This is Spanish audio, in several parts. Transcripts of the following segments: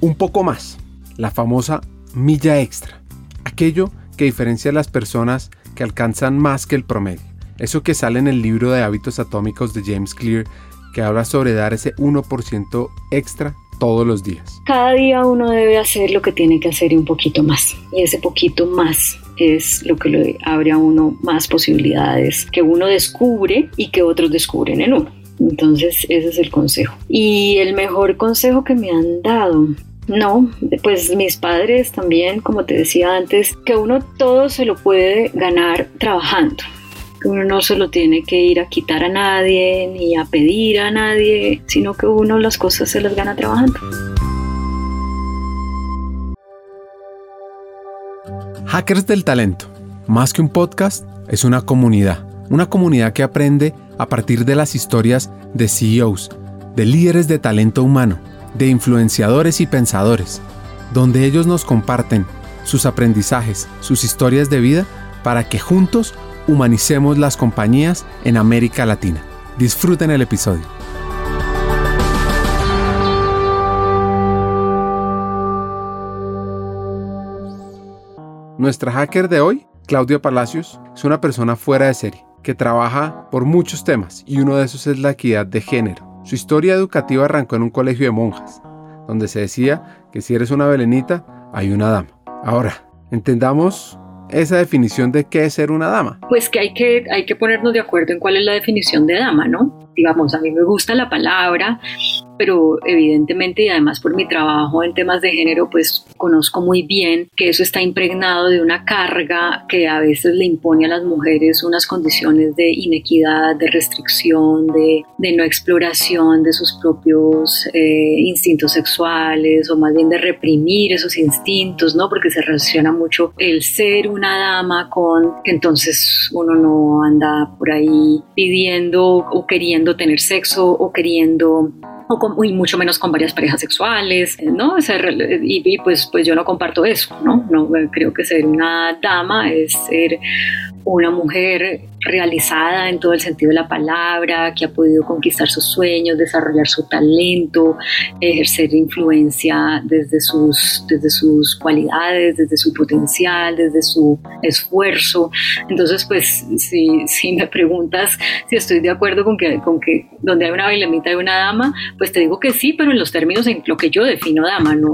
un poco más, la famosa milla extra, aquello que diferencia a las personas que alcanzan más que el promedio. Eso que sale en el libro de hábitos atómicos de James Clear, que habla sobre dar ese 1% extra todos los días. Cada día uno debe hacer lo que tiene que hacer y un poquito más. Y ese poquito más es lo que le abre a uno más posibilidades que uno descubre y que otros descubren en uno. Entonces ese es el consejo. Y el mejor consejo que me han dado, no, pues mis padres también, como te decía antes, que uno todo se lo puede ganar trabajando. Uno no se lo tiene que ir a quitar a nadie ni a pedir a nadie, sino que uno las cosas se las gana trabajando. Hackers del Talento, más que un podcast, es una comunidad. Una comunidad que aprende a partir de las historias de CEOs, de líderes de talento humano, de influenciadores y pensadores, donde ellos nos comparten sus aprendizajes, sus historias de vida, para que juntos humanicemos las compañías en América Latina. Disfruten el episodio. Nuestra hacker de hoy, Claudia Palacios, es una persona fuera de serie, que trabaja por muchos temas y uno de esos es la equidad de género. Su historia educativa arrancó en un colegio de monjas, donde se decía que si eres una belenita, hay una dama. Ahora, entendamos esa definición de qué es ser una dama. Pues que hay que, hay que ponernos de acuerdo en cuál es la definición de dama, ¿no? Digamos, a mí me gusta la palabra, pero evidentemente y además por mi trabajo en temas de género, pues conozco muy bien que eso está impregnado de una carga que a veces le impone a las mujeres unas condiciones de inequidad, de restricción, de, no exploración de sus propios eh, instintos sexuales o más bien de reprimir esos instintos, ¿no? Porque se relaciona mucho el ser una dama con que entonces uno no anda por ahí pidiendo o queriendo tener sexo o queriendo o y mucho menos con varias parejas sexuales, ¿no? y, y, pues, pues yo no comparto eso, ¿no? no creo que ser una dama es ser una mujer realizada en todo el sentido de la palabra, que ha podido conquistar sus sueños, desarrollar su talento, ejercer influencia desde sus, desde sus cualidades, desde su potencial, desde su esfuerzo. Entonces, pues, si, me preguntas si estoy de acuerdo con que, con que donde hay una bailamita hay una dama, pues te digo que sí, pero en los términos en lo que yo defino dama, no.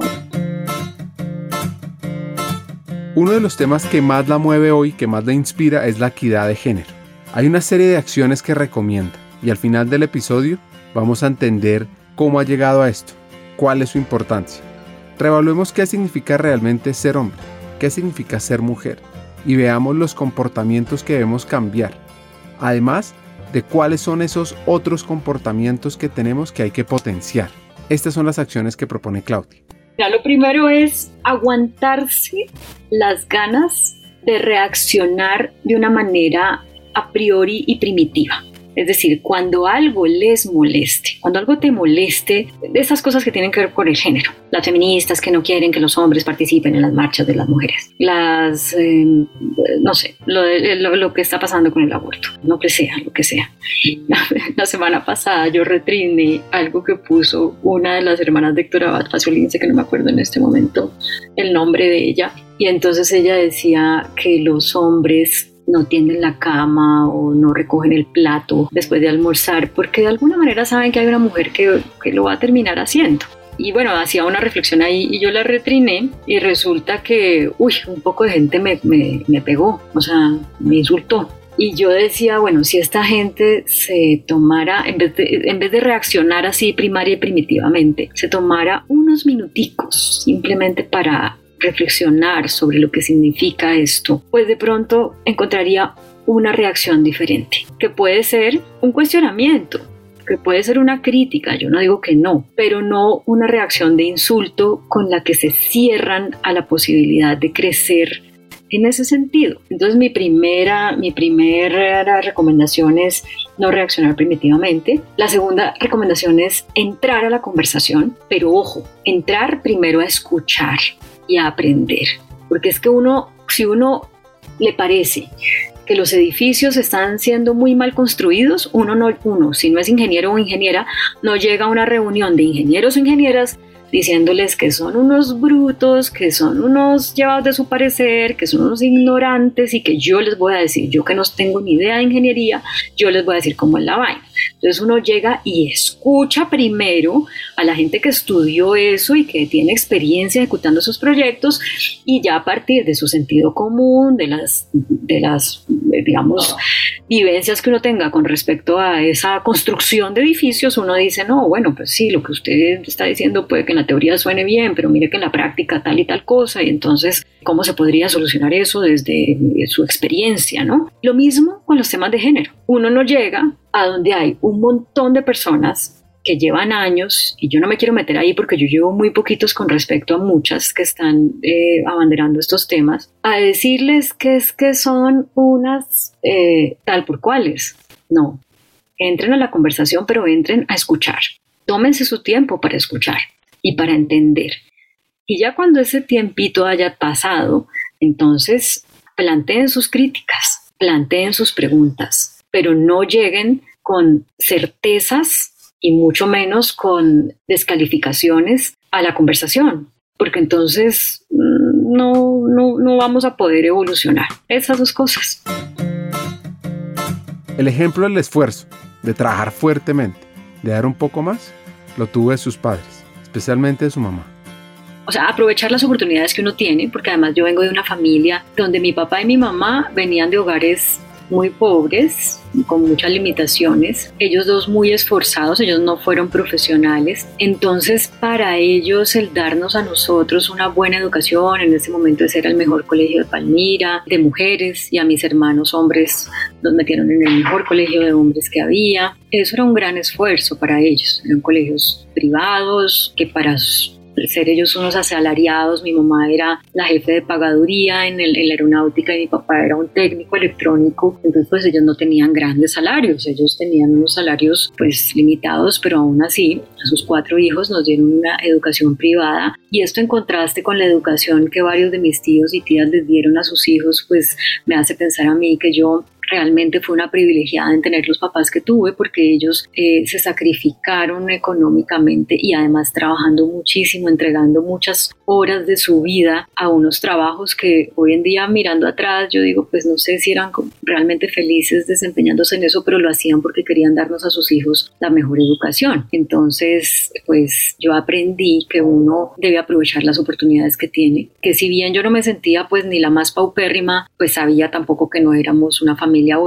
Uno de los temas que más la mueve hoy, que más la inspira, es la equidad de género. Hay una serie de acciones que recomienda y al final del episodio vamos a entender cómo ha llegado a esto, cuál es su importancia. Revaluemos qué significa realmente ser hombre, qué significa ser mujer y veamos los comportamientos que debemos cambiar. Además de cuáles son esos otros comportamientos que tenemos que hay que potenciar. Estas son las acciones que propone Claudia lo primero es aguantarse las ganas de reaccionar de una manera a priori y primitiva. Es decir, cuando algo les moleste, cuando algo te moleste, de esas cosas que tienen que ver con el género. Las feministas que no quieren que los hombres participen en las marchas de las mujeres. Las, em, no sé, lo, que está pasando con el aborto, lo que sea, lo que sea. La, semana pasada yo retriné algo que puso una de las hermanas de Héctor Abad Faciolince, que no me acuerdo en este momento el nombre de ella. Y entonces ella decía que los hombres no tienden la cama o no recogen el plato después de almorzar, porque de alguna manera saben que hay una mujer que, que lo va a terminar haciendo. Y bueno, hacía una reflexión ahí y yo la retriné y resulta que, uy, un poco de gente me, me, me pegó, o sea, me insultó. Y yo decía, bueno, si esta gente se tomara, en vez, en vez de reaccionar así primaria y primitivamente, se tomara unos minuticos simplemente para reflexionar sobre lo que significa esto, pues de pronto encontraría una reacción diferente, que puede ser un cuestionamiento, que puede ser una crítica, yo no digo que no, pero no una reacción de insulto con la que se cierran a la posibilidad de crecer en ese sentido. Entonces mi primera, mi primera recomendación es no reaccionar primitivamente. La segunda recomendación es entrar a la conversación, pero ojo, entrar primero a escuchar, y a aprender. Porque es que uno, si uno le parece que los edificios están siendo muy mal construidos, uno no, uno, si no es ingeniero o ingeniera, no llega a una reunión de ingenieros o ingenieras diciéndoles que son unos brutos, que son unos llevados de su parecer, que son unos ignorantes y que yo les voy a decir, yo que no tengo ni idea de ingeniería, yo les voy a decir cómo es la vaina. Entonces uno llega y escucha primero a la gente que estudió eso y que tiene experiencia ejecutando sus proyectos y ya a partir de su sentido común, de las, de las digamos, vivencias que uno tenga con respecto a esa construcción de edificios, uno dice, no, bueno, pues sí, lo que usted está diciendo puede que en la teoría suene bien, pero mire que en la práctica tal y tal cosa, y entonces, ¿cómo se podría solucionar eso desde su experiencia, no? Lo mismo con los temas de género. Uno no llega a donde hay un montón de personas que llevan años, y yo no me quiero meter ahí porque yo llevo muy poquitos con respecto a muchas que están eh, abanderando estos temas, a decirles que es que son unas eh, tal por cuales. No, entren a la conversación, pero entren a escuchar. Tómense su tiempo para escuchar y para entender. Y ya cuando ese tiempito haya pasado, entonces planteen sus críticas, planteen sus preguntas, pero no lleguen con certezas y mucho menos con descalificaciones a la conversación, porque entonces mm, no, no, vamos a poder evolucionar. Esas dos cosas. El ejemplo del esfuerzo, de trabajar fuertemente, de dar un poco más, lo tuvo de sus padres, especialmente de su mamá. O sea, aprovechar las oportunidades que uno tiene, porque además yo vengo de una familia donde mi papá y mi mamá venían de hogares muy pobres, con muchas limitaciones. Ellos dos muy esforzados, ellos no fueron profesionales. Entonces, para ellos el darnos a nosotros una buena educación, en ese momento ese era el mejor colegio de Palmira, de mujeres, y a mis hermanos hombres nos metieron en el mejor colegio de hombres que había. Eso era un gran esfuerzo para ellos. Eran colegios privados que para ser ellos unos asalariados, mi mamá era la jefe de pagaduría en, el, la aeronáutica y mi papá era un técnico electrónico, entonces pues ellos no tenían grandes salarios, ellos tenían unos salarios pues limitados, pero aún así a sus cuatro hijos nos dieron una educación privada. Y esto en contraste con la educación que varios de mis tíos y tías les dieron a sus hijos pues me hace pensar a mí que yo realmente fue una privilegiada en tener los papás que tuve porque ellos eh, se sacrificaron económicamente y además trabajando muchísimo, entregando muchas horas de su vida a unos trabajos que hoy en día mirando atrás yo digo pues no sé si eran realmente felices desempeñándose en eso pero lo hacían porque querían darnos a sus hijos la mejor educación. Entonces pues yo aprendí que uno debe aprovechar las oportunidades que tiene que si bien yo no me sentía pues ni la más paupérrima pues sabía tampoco que no éramos una familia familia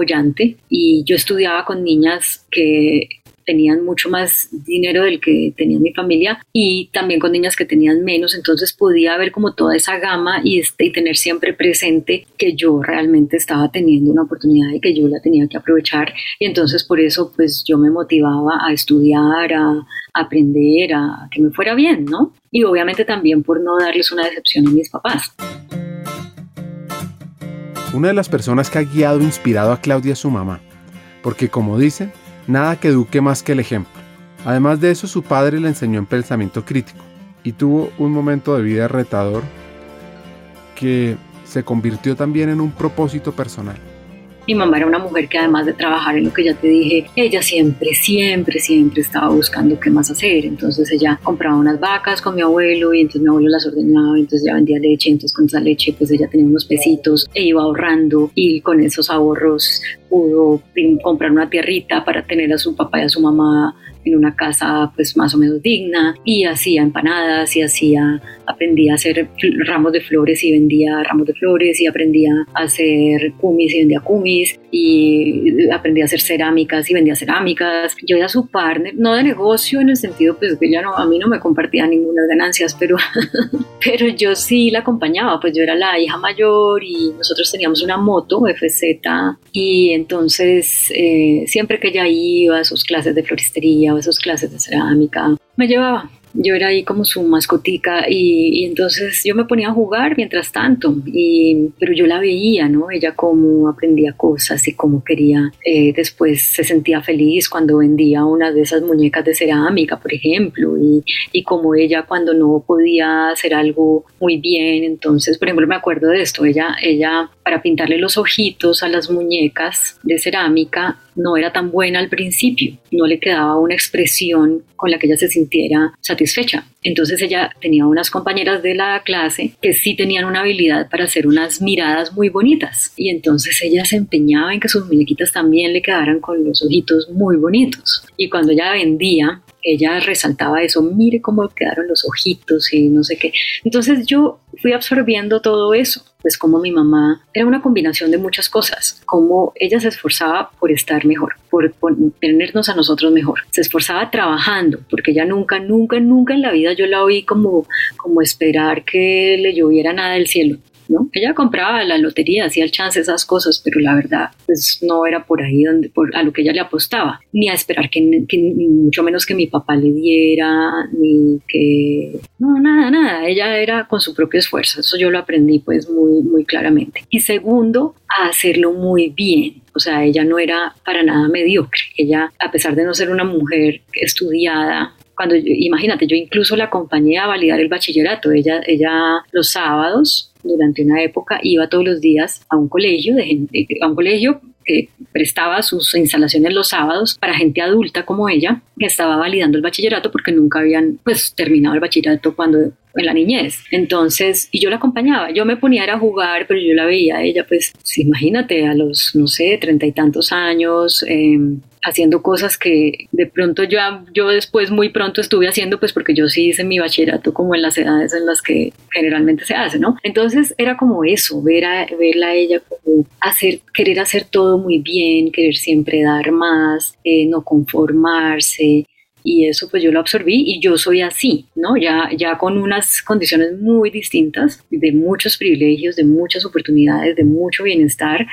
y yo estudiaba con niñas que tenían mucho más dinero del que tenía mi familia y también con niñas que tenían menos, entonces podía ver como toda esa gama y, este, y tener siempre presente que yo realmente estaba teniendo una oportunidad y que yo la tenía que aprovechar y entonces por eso pues yo me motivaba a estudiar, a, aprender, a que me fuera bien, ¿no? Y obviamente también por no darles una decepción a mis papás. Una de las personas que ha guiado e inspirado a Claudia es su mamá, porque como dicen, nada que eduque más que el ejemplo. Además de eso, su padre le enseñó en pensamiento crítico y tuvo un momento de vida retador que se convirtió también en un propósito personal. Mi mamá era una mujer que además de trabajar en lo que ya te dije, ella siempre, siempre, siempre estaba buscando qué más hacer. Entonces ella compraba unas vacas con mi abuelo y entonces mi abuelo las ordenaba, y entonces ya vendía leche, entonces con esa leche pues ella tenía unos pesitos e iba ahorrando y con esos ahorros pudo comprar una tierrita para tener a su papá y a su mamá en una casa pues más o menos digna y hacía empanadas y hacía, aprendía a hacer ramos de flores y vendía ramos de flores y aprendía a hacer cumis y vendía cumis y aprendía a hacer cerámicas y vendía cerámicas. Yo era su partner, no de negocio en el sentido pues que ella no, a mí no me compartía ninguna ganancias, pero, pero yo sí la acompañaba, pues yo era la hija mayor y nosotros teníamos una moto FZ y entonces eh, siempre que ella iba a sus clases de floristería esas clases de cerámica, me llevaba yo era ahí como su mascotica y, entonces yo me ponía a jugar mientras tanto, y, pero yo la veía, ¿no? Ella cómo aprendía cosas y cómo quería, eh, después se sentía feliz cuando vendía una de esas muñecas de cerámica, por ejemplo, y, y como ella cuando no podía hacer algo muy bien, entonces, por ejemplo, me acuerdo de esto, ella, ella para pintarle los ojitos a las muñecas de cerámica, no era tan buena al principio, no le quedaba una expresión con la que ella se sintiera satisfecha. Entonces ella tenía unas compañeras de la clase que sí tenían una habilidad para hacer unas miradas muy bonitas y entonces ella se empeñaba en que sus muñequitas también le quedaran con los ojitos muy bonitos. Y cuando ella vendía, ella resaltaba eso, mire cómo quedaron los ojitos y no sé qué. Entonces yo fui absorbiendo todo eso, pues como mi mamá era una combinación de muchas cosas, como ella se esforzaba por estar mejor, por, tenernos a nosotros mejor, se esforzaba trabajando, porque ella nunca, nunca, nunca en la vida yo la oí como, como esperar que le lloviera nada del cielo. ¿No? Ella compraba la lotería, hacía el chance, esas cosas, pero la verdad, pues no era por ahí donde, por, a lo que ella le apostaba, ni a esperar que, mucho menos que mi papá le diera, ni que, no, nada, nada, ella era con su propio esfuerzo, eso yo lo aprendí pues muy, muy claramente. Y segundo, a hacerlo muy bien, o sea, ella no era para nada mediocre. Ella, a pesar de no ser una mujer estudiada, cuando imagínate, yo incluso la acompañé a validar el bachillerato. Ella, ella los sábados, durante una época, iba todos los días a un colegio, de gente, a un colegio que prestaba sus instalaciones los sábados para gente adulta como ella, que estaba validando el bachillerato porque nunca habían pues terminado el bachillerato cuando en la niñez. Entonces, y yo la acompañaba, yo me ponía a jugar, pero yo la veía a ella, pues, imagínate, a los, no sé, treinta y tantos años, eh, haciendo cosas que de pronto yo, yo después muy pronto estuve haciendo, pues porque yo sí hice mi bachillerato como en las edades en las que generalmente se hace, ¿no? Entonces era como eso, ver a, verla a ella como hacer, querer hacer todo muy bien, querer siempre dar más, eh, no conformarse, y eso pues yo lo absorbí y yo soy así, ¿no? Ya, ya con unas condiciones muy distintas, de muchos privilegios, de muchas oportunidades, de mucho bienestar,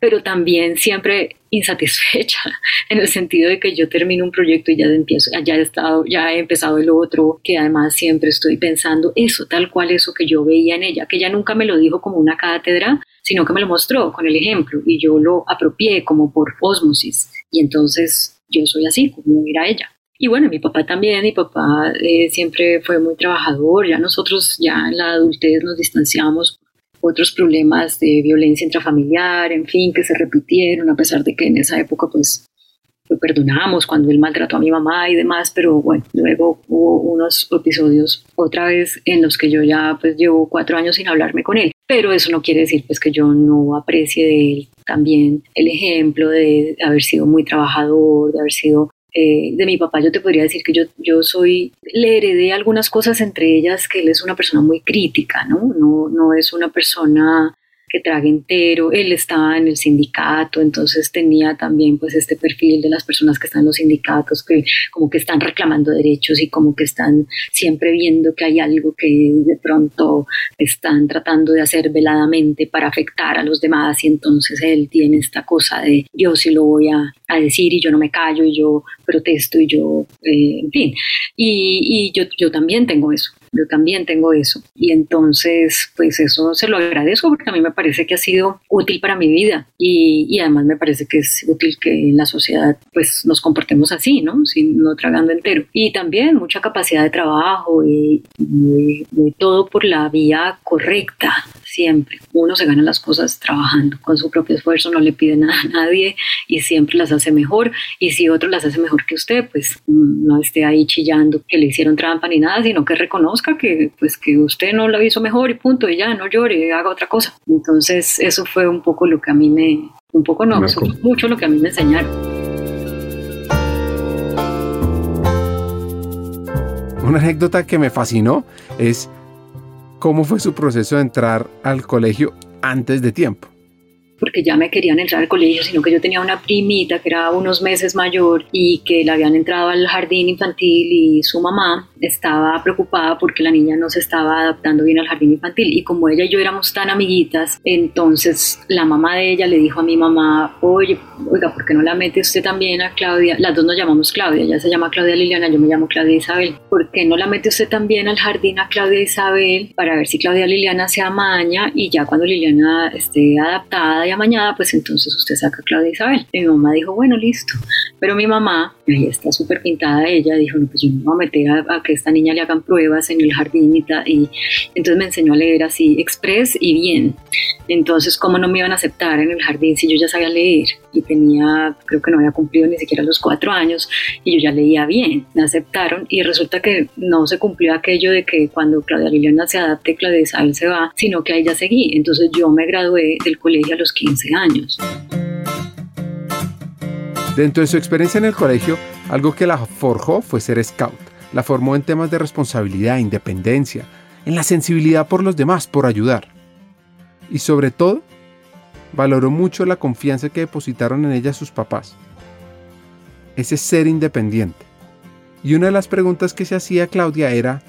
pero también siempre insatisfecha en el sentido de que yo termino un proyecto y ya empiezo, ya he estado, ya he empezado el otro, que además siempre estoy pensando eso, tal cual eso que yo veía en ella, que ella nunca me lo dijo como una cátedra, sino que me lo mostró con el ejemplo y yo lo apropié como por osmosis y entonces yo soy así como era ella. Y bueno, mi papá también, mi papá eh, siempre fue muy trabajador, ya nosotros ya en la adultez nos distanciamos otros problemas de violencia intrafamiliar, en fin, que se repitieron, a pesar de que en esa época pues lo perdonamos cuando él maltrató a mi mamá y demás, pero bueno, luego hubo unos episodios otra vez en los que yo ya pues llevo cuatro años sin hablarme con él, pero eso no quiere decir pues que yo no aprecie de él. También el ejemplo de haber sido muy trabajador, de haber sido eh, de mi papá yo te podría decir que yo, yo soy, le heredé algunas cosas, entre ellas que él es una persona muy crítica, ¿no? No, no es una persona que trague entero. Él estaba en el sindicato, entonces tenía también pues este perfil de las personas que están en los sindicatos, que como que están reclamando derechos y como que están siempre viendo que hay algo que de pronto están tratando de hacer veladamente para afectar a los demás y entonces él tiene esta cosa de yo sí lo voy a, a decir y yo no me callo y yo protesto y yo, eh, en fin. Y, y yo, yo también tengo eso yo también tengo eso. Y entonces, pues eso se lo agradezco porque a mí me parece que ha sido útil para mi vida y, y además me parece que es útil que en la sociedad pues nos comportemos así, ¿no? Sin, no tragando entero. Y también mucha capacidad de trabajo y, todo por la vía correcta, siempre. Uno se gana las cosas trabajando con su propio esfuerzo, no le pide nada a nadie y siempre las hace mejor. Y si otro las hace mejor que usted, pues mm, no esté ahí chillando que le hicieron trampa ni nada, sino que reconozca que, pues, que usted no lo hizo mejor y punto, y ya, no llore, haga otra cosa. Entonces, eso fue un poco lo que a mí me, un poco no, mucho lo que a mí me enseñaron. Una anécdota que me fascinó es ¿Cómo fue su proceso de entrar al colegio antes de tiempo? porque ya me querían entrar al colegio, sino que yo tenía una primita que era unos meses mayor y que le habían entrado al jardín infantil y su mamá estaba preocupada porque la niña no se estaba adaptando bien al jardín infantil y como ella y yo éramos tan amiguitas, entonces la mamá de ella le dijo a mi mamá, oye, oiga, ¿por qué no la mete usted también a Claudia? Las dos nos llamamos Claudia, ella se llama Claudia Liliana, yo me llamo Claudia Isabel. ¿Por qué no la mete usted también al jardín a Claudia Isabel para ver si Claudia Liliana se amaña y ya cuando Liliana esté adaptada mañana, pues entonces usted saca a Claudia Isabel. mi mamá dijo, bueno, listo. Pero mi mamá, ahí está súper pintada ella, dijo, no, pues yo no me voy a meter a, que que esta niña le hagan pruebas en el jardín y, y entonces me enseñó a leer así, express y bien. Entonces, ¿cómo no me iban a aceptar en el jardín si yo ya sabía leer? Y tenía, creo que no había cumplido ni siquiera los cuatro años y yo ya leía bien. Me aceptaron y resulta que no se cumplió aquello de que cuando Claudia Liliana se adapte, Claudia Isabel se va, sino que ahí ya seguí. Entonces yo me gradué del colegio a los 15 años. Dentro de su experiencia en el colegio, algo que la forjó fue ser scout. La formó en temas de responsabilidad, independencia, en la sensibilidad por los demás, por ayudar. Y sobre todo, valoró mucho la confianza que depositaron en ella sus papás. Ese ser independiente. Y una de las preguntas que se hacía Claudia era,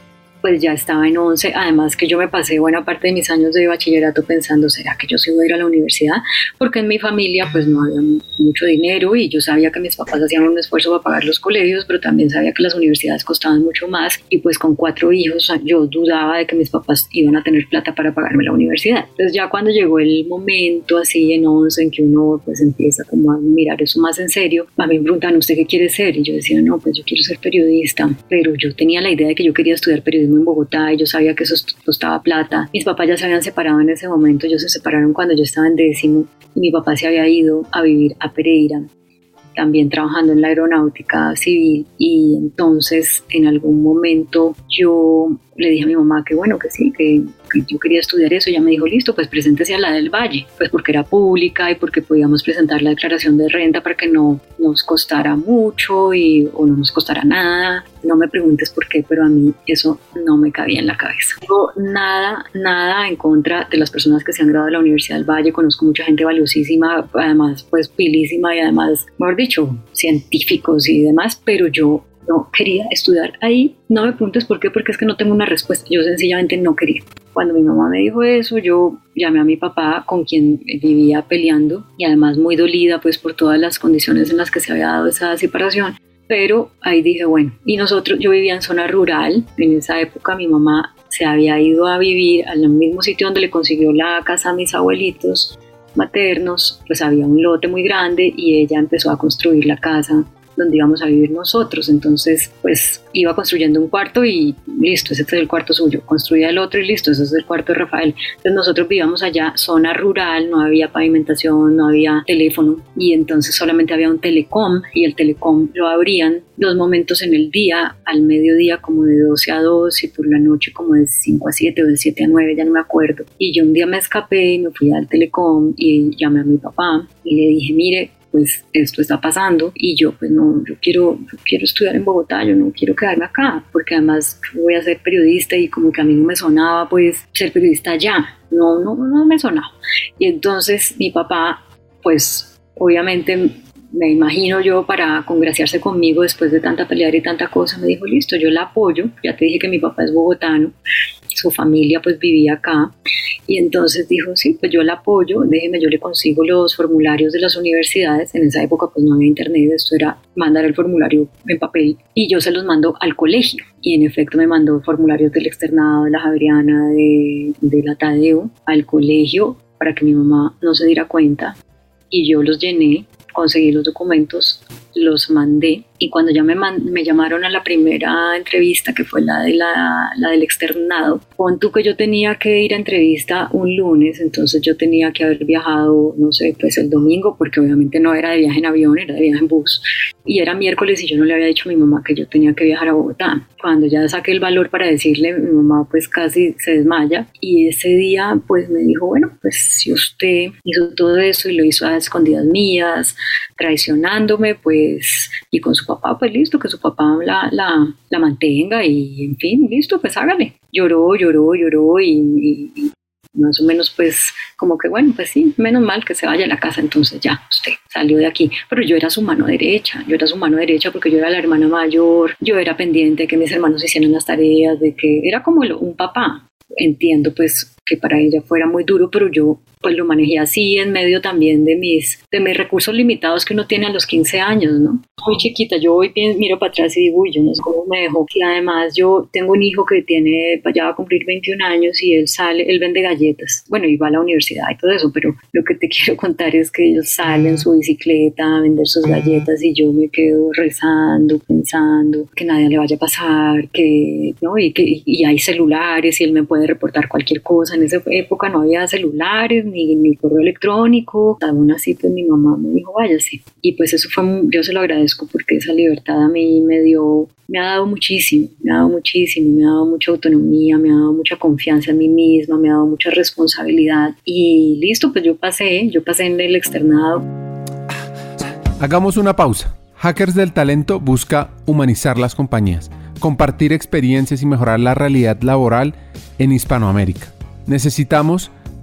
pues ya estaba en 11, además que yo me pasé buena parte de mis años de bachillerato pensando, ¿será que yo sí voy a ir a la universidad? Porque en mi familia pues no había mucho dinero y yo sabía que mis papás hacían un esfuerzo para pagar los colegios, pero también sabía que las universidades costaban mucho más y pues con cuatro hijos yo dudaba de que mis papás iban a tener plata para pagarme la universidad. Entonces ya cuando llegó el momento así en 11 en que uno pues empieza como a mirar eso más en serio, a mí me preguntan, ¿usted qué quiere ser? Y yo decía, no, pues yo quiero ser periodista, pero yo tenía la idea de que yo quería estudiar periodismo en Bogotá y yo sabía que eso costaba plata. Mis papás ya se habían separado en ese momento, ellos se separaron cuando yo estaba en décimo mi papá se había ido a vivir a Pereira también trabajando en la aeronáutica civil y entonces en algún momento yo le dije a mi mamá que bueno, que sí, que, yo quería estudiar eso. Ella me dijo, listo, pues preséntese a la del Valle, pues porque era pública y porque podíamos presentar la declaración de renta para que no nos costara mucho y, o no nos costara nada. No me preguntes por qué, pero a mí eso no me cabía en la cabeza. Nada, nada en contra de las personas que se han graduado de la Universidad del Valle. Conozco mucha gente valiosísima, además, pues pilísima y además, mejor dicho, científicos y demás, pero yo no quería estudiar ahí. No me preguntes por qué, porque es que no tengo una respuesta. Yo sencillamente no quería. Cuando mi mamá me dijo eso, yo llamé a mi papá, con quien vivía peleando y además muy dolida pues por todas las condiciones en las que se había dado esa separación. Pero ahí dije, bueno, y nosotros, yo vivía en zona rural, en esa época mi mamá se había ido a vivir al mismo sitio donde le consiguió la casa a mis abuelitos maternos, pues había un lote muy grande y ella empezó a construir la casa donde íbamos a vivir nosotros. Entonces, pues iba construyendo un cuarto y listo, ese es el cuarto suyo. Construía el otro y listo, ese es el cuarto de Rafael. Entonces nosotros vivíamos allá, zona rural, no había pavimentación, no había teléfono y entonces solamente había un telecom y el telecom lo abrían dos momentos en el día, al mediodía como de 12 a 2 y por la noche como de 5 a 7 o de 7 a 9, ya no me acuerdo. Y yo un día me escapé y me fui al telecom y llamé a mi papá y le dije, mire, pues esto está pasando y yo pues no, yo quiero, quiero estudiar en Bogotá, yo no quiero quedarme acá, porque además voy a ser periodista y como que a mí no me sonaba pues ser periodista allá, no, no, no me sonaba. Y entonces mi papá pues obviamente me imagino yo para congraciarse conmigo después de tanta pelear y tanta cosa, me dijo, listo, yo la apoyo, ya te dije que mi papá es bogotano, su familia pues vivía acá. Y entonces dijo, sí, pues yo la apoyo, déjeme, yo le consigo los formularios de las universidades, en esa época pues no había internet, esto era mandar el formulario en papel y yo se los mando al colegio. Y en efecto me mandó formularios del externado, de la Javeriana, de, de la Tadeo al colegio para que mi mamá no se diera cuenta. Y yo los llené, conseguí los documentos, los mandé y cuando ya me, me llamaron a la primera entrevista, que fue la, de la, la, del externado, pon tú que yo tenía que ir a entrevista un lunes, entonces yo tenía que haber viajado, no sé, pues el domingo, porque obviamente no era de viaje en avión, era de viaje en bus. Y era miércoles y yo no le había dicho a mi mamá que yo tenía que viajar a Bogotá. Cuando ya saqué el valor para decirle, mi mamá pues casi se desmaya. Y ese día pues me dijo, bueno, pues si usted hizo todo eso y lo hizo a escondidas mías, traicionándome, pues, y con su papá, pues listo, que su papá la, la, la mantenga y en fin, listo, pues hágale. Lloró, lloró, lloró y, más o menos pues como que bueno, pues sí, menos mal que se vaya a la casa, entonces ya, usted salió de aquí. Pero yo era su mano derecha, yo era su mano derecha porque yo era la hermana mayor, yo era pendiente de que mis hermanos hicieran las tareas, de que era como un papá. Entiendo pues que para ella fuera muy duro, pero yo pues lo manejé así en medio también de mis, de mis recursos limitados que uno tiene a los 15 años, ¿no? Muy chiquita, yo hoy miro para atrás y digo, no sé cómo me dejó. Y además yo tengo un hijo que tiene, ya va a cumplir 21 años y él sale, él vende galletas, bueno, y va a la universidad y todo eso, pero lo que te quiero contar es que ellos salen en su bicicleta a vender sus galletas y yo me quedo rezando, pensando que nadie le vaya a pasar, que, ¿no? Y que y hay celulares y él me puede reportar cualquier cosa. En esa época no había celulares ni, ni correo electrónico. Aún así, pues mi mamá me dijo, váyase. Y pues eso fue, yo se lo agradezco porque esa libertad a mí me dio, me ha dado muchísimo, me ha dado muchísimo, me ha dado mucha autonomía, me ha dado mucha confianza en mí misma, me ha dado mucha responsabilidad. Y listo, pues yo pasé, yo pasé en el externado. Hagamos una pausa. Hackers del Talento busca humanizar las compañías, compartir experiencias y mejorar la realidad laboral en Hispanoamérica. Necesitamos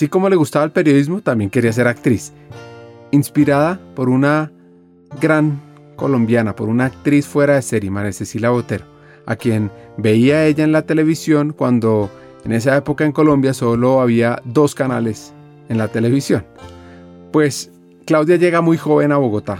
Así como le gustaba el periodismo, también quería ser actriz. Inspirada por una gran colombiana, por una actriz fuera de serie, María Cecilia Botero, a quien veía ella en la televisión cuando en esa época en Colombia solo había dos canales en la televisión. Pues Claudia llega muy joven a Bogotá,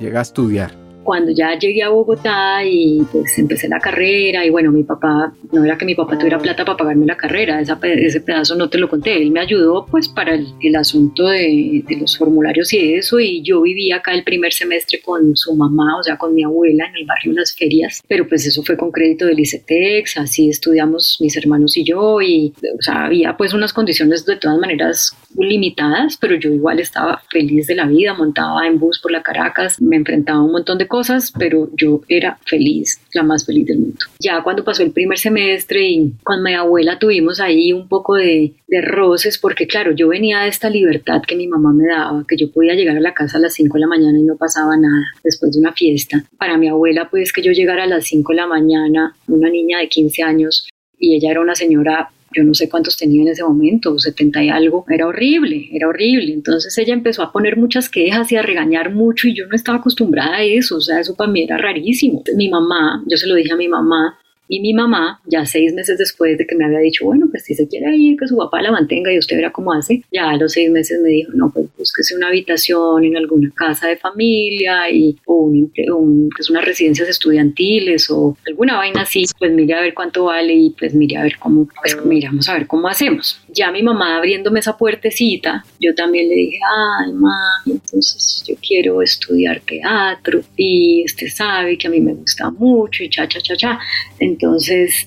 llega a estudiar cuando ya llegué a Bogotá y pues empecé la carrera y bueno, mi papá, no era que mi papá tuviera plata para pagarme la carrera, ese pedazo no te lo conté, él me ayudó pues para el, asunto de, de, los formularios y eso y yo vivía acá el primer semestre con su mamá, o sea, con mi abuela en el barrio Las Ferias, pero pues eso fue con crédito del ICETEX, así estudiamos mis hermanos y yo y o sea, había pues unas condiciones de todas maneras limitadas, pero yo igual estaba feliz de la vida, montaba en bus por la Caracas, me enfrentaba a un montón de cosas, pero yo era feliz, la más feliz del mundo. Ya cuando pasó el primer semestre y con mi abuela tuvimos ahí un poco de, de roces, porque claro, yo venía de esta libertad que mi mamá me daba, que yo podía llegar a la casa a las 5 de la mañana y no pasaba nada después de una fiesta. Para mi abuela, pues que yo llegara a las 5 de la mañana, una niña de 15 años, y ella era una señora yo no sé cuántos tenía en ese momento, 70 y algo, era horrible, era horrible. Entonces ella empezó a poner muchas quejas y a regañar mucho y yo no estaba acostumbrada a eso, o sea, eso para mí era rarísimo. Mi mamá, yo se lo dije a mi mamá, y mi mamá, ya seis meses después de que me había dicho, bueno, pues si se quiere ir, que su papá la mantenga y usted verá cómo hace, ya a los seis meses me dijo, no, pues búsquese una habitación en alguna casa de familia y, o un, pues unas residencias estudiantiles o alguna vaina así, pues mire a ver cuánto vale y pues mire a ver cómo, pues miramos a ver cómo hacemos. Ya mi mamá abriéndome esa puertecita, yo también le dije, ay, mami, entonces yo quiero estudiar teatro y usted sabe que a mí me gusta mucho y cha, cha, cha, cha. Entonces,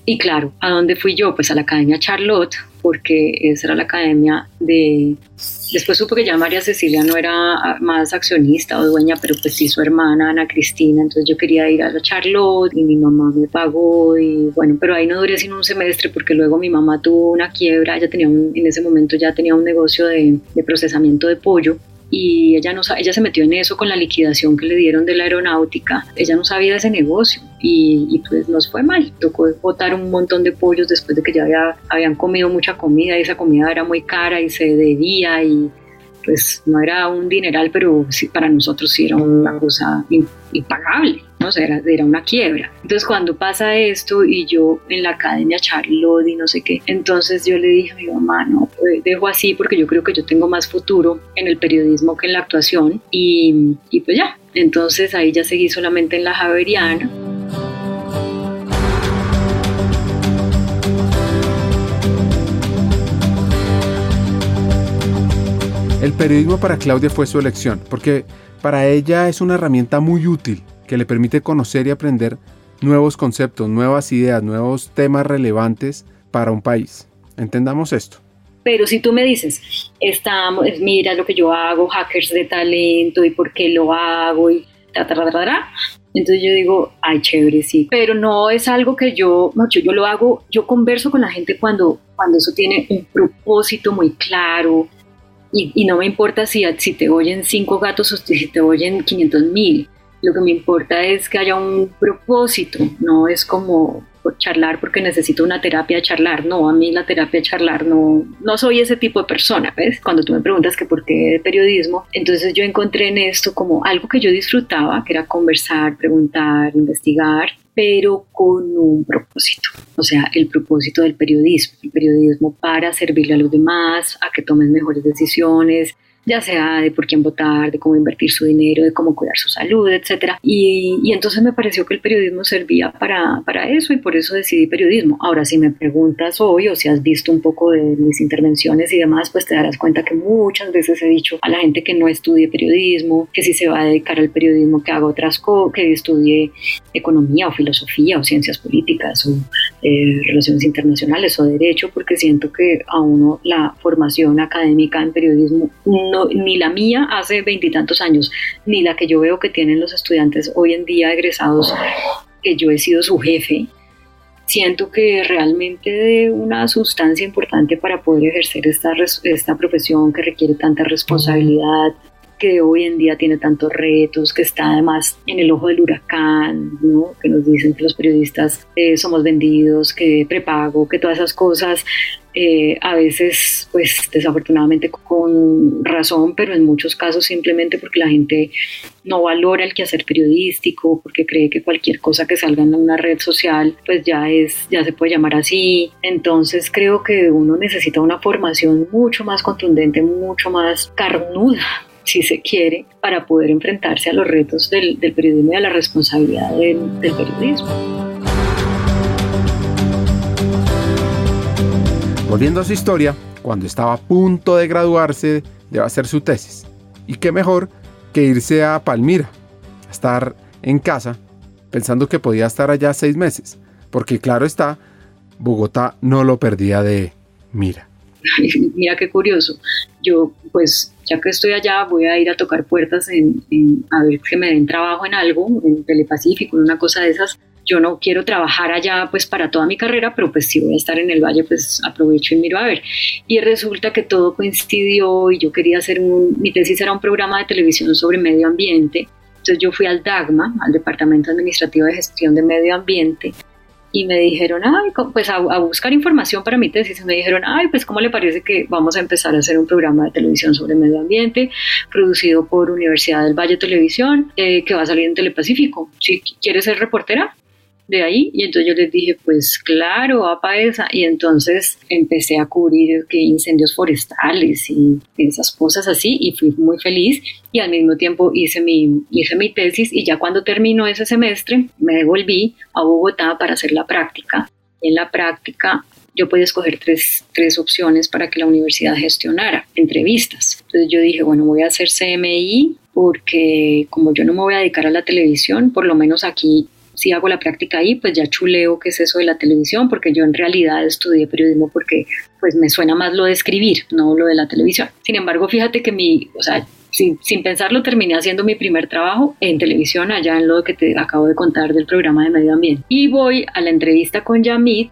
y claro, ¿a dónde fui yo? Pues a la Academia Charlotte, porque esa era la academia de... Después supe que ya María Cecilia no era más accionista o dueña, pero pues sí su hermana Ana Cristina, entonces yo quería ir a la Charlotte y mi mamá me pagó y bueno, pero ahí no duré sino un semestre porque luego mi mamá tuvo una quiebra, ella tenía un, en ese momento ya tenía un negocio de, de procesamiento de pollo y ella, no, ella se metió en eso con la liquidación que le dieron de la aeronáutica. Ella no sabía de ese negocio y, pues nos fue mal. Tocó botar un montón de pollos después de que ya había, habían comido mucha comida y esa comida era muy cara y se debía y pues no era un dineral, pero para nosotros sí era una cosa impagable. ¿no? era, era una quiebra. Entonces cuando pasa esto y yo en la academia Charlotte y no sé qué, entonces yo le dije a mi mamá, no, pues dejo así porque yo creo que yo tengo más futuro en el periodismo que en la actuación y, y pues ya, entonces ahí ya seguí solamente en la Javeriana. El periodismo para Claudia fue su elección, porque para ella es una herramienta muy útil que le permite conocer y aprender nuevos conceptos, nuevas ideas, nuevos temas relevantes para un país. Entendamos esto. Pero si tú me dices, estamos, mira lo que yo hago, hackers de talento y por qué lo hago y ta, ta, ta, ta, entonces yo digo, ay, chévere, sí. Pero no es algo que yo, mucho, yo lo hago, yo converso con la gente cuando, cuando eso tiene un propósito muy claro, y, no me importa si, si te oyen cinco gatos o si te oyen 500 mil. Lo que me importa es que haya un propósito, no es como charlar porque necesito una terapia charlar. No, a mí la terapia charlar no, no soy ese tipo de persona, ¿ves? Cuando tú me preguntas que por qué periodismo, entonces yo encontré en esto como algo que yo disfrutaba, que era conversar, preguntar, investigar, pero con un propósito, o sea, el propósito del periodismo, el periodismo para servirle a los demás, a que tomen mejores decisiones, ya sea de por quién votar, de cómo invertir su dinero, de cómo cuidar su salud, etc. Y, y entonces me pareció que el periodismo servía para, para, eso y por eso decidí periodismo. Ahora, si me preguntas hoy o si has visto un poco de mis intervenciones y demás, pues te darás cuenta que muchas veces he dicho a la gente que no estudie periodismo, que si se va a dedicar al periodismo, que haga otras cosas, que estudie economía o filosofía o ciencias políticas o eh, relaciones internacionales o derecho, porque siento que a uno la formación académica en periodismo ni la mía hace veintitantos años, ni la que yo veo que tienen los estudiantes hoy en día egresados, que yo he sido su jefe, siento que realmente de una sustancia importante para poder ejercer esta, esta profesión que requiere tanta responsabilidad, que hoy en día tiene tantos retos, que está además en el ojo del huracán, ¿no? que nos dicen que los periodistas eh, somos vendidos, que prepago, que todas esas cosas, eh, a veces, pues desafortunadamente con razón, pero en muchos casos simplemente porque la gente no valora el quehacer periodístico, porque cree que cualquier cosa que salga en una red social, pues ya es, ya se puede llamar así. Entonces creo que uno necesita una formación mucho más contundente, mucho más carnuda si se quiere, para poder enfrentarse a los retos del, periodismo y a la responsabilidad del, del periodismo. Volviendo a su historia, cuando estaba a punto de graduarse de hacer su tesis. Y qué mejor que irse a Palmira, a estar en casa, pensando que podía estar allá seis meses, porque claro está, Bogotá no lo perdía de mira. Mira qué curioso. Yo, pues, ya que estoy allá, voy a ir a tocar puertas en, a ver que me den trabajo en algo, en Telepacífico, en una cosa de esas. Yo no quiero trabajar allá pues para toda mi carrera, pero pues si voy a estar en el valle, pues aprovecho y miro a ver. Y resulta que todo coincidió y yo quería hacer un, mi tesis era un programa de televisión sobre medio ambiente. Entonces yo fui al DAGMA, al Departamento Administrativo de Gestión de Medio Ambiente, y me dijeron, ay, pues a, buscar información para mi tesis, me dijeron, ay, pues cómo le parece que vamos a empezar a hacer un programa de televisión sobre medio ambiente producido por Universidad del Valle Televisión eh, que va a salir en Telepacífico. Si quieres ser reportera, de ahí y entonces yo les dije pues claro apa esa. Y entonces empecé a cubrir que incendios forestales y esas cosas así y fui muy feliz. Y al mismo tiempo hice mi hice mi tesis y ya cuando terminó ese semestre me devolví a Bogotá para hacer la práctica. En la práctica yo podía escoger tres, tres opciones para que la universidad gestionara entrevistas. Entonces yo dije bueno voy a hacer CMI porque como yo no me voy a dedicar a la televisión, por lo menos aquí si hago la práctica ahí, pues ya chuleo qué es eso de la televisión, porque yo en realidad estudié periodismo porque pues me suena más lo de escribir, no lo de la televisión. Sin embargo, fíjate que mi, o sea, sin, sin, pensarlo terminé haciendo mi primer trabajo en televisión allá en lo que te acabo de contar del programa de medio ambiente. Y voy a la entrevista con Yamit,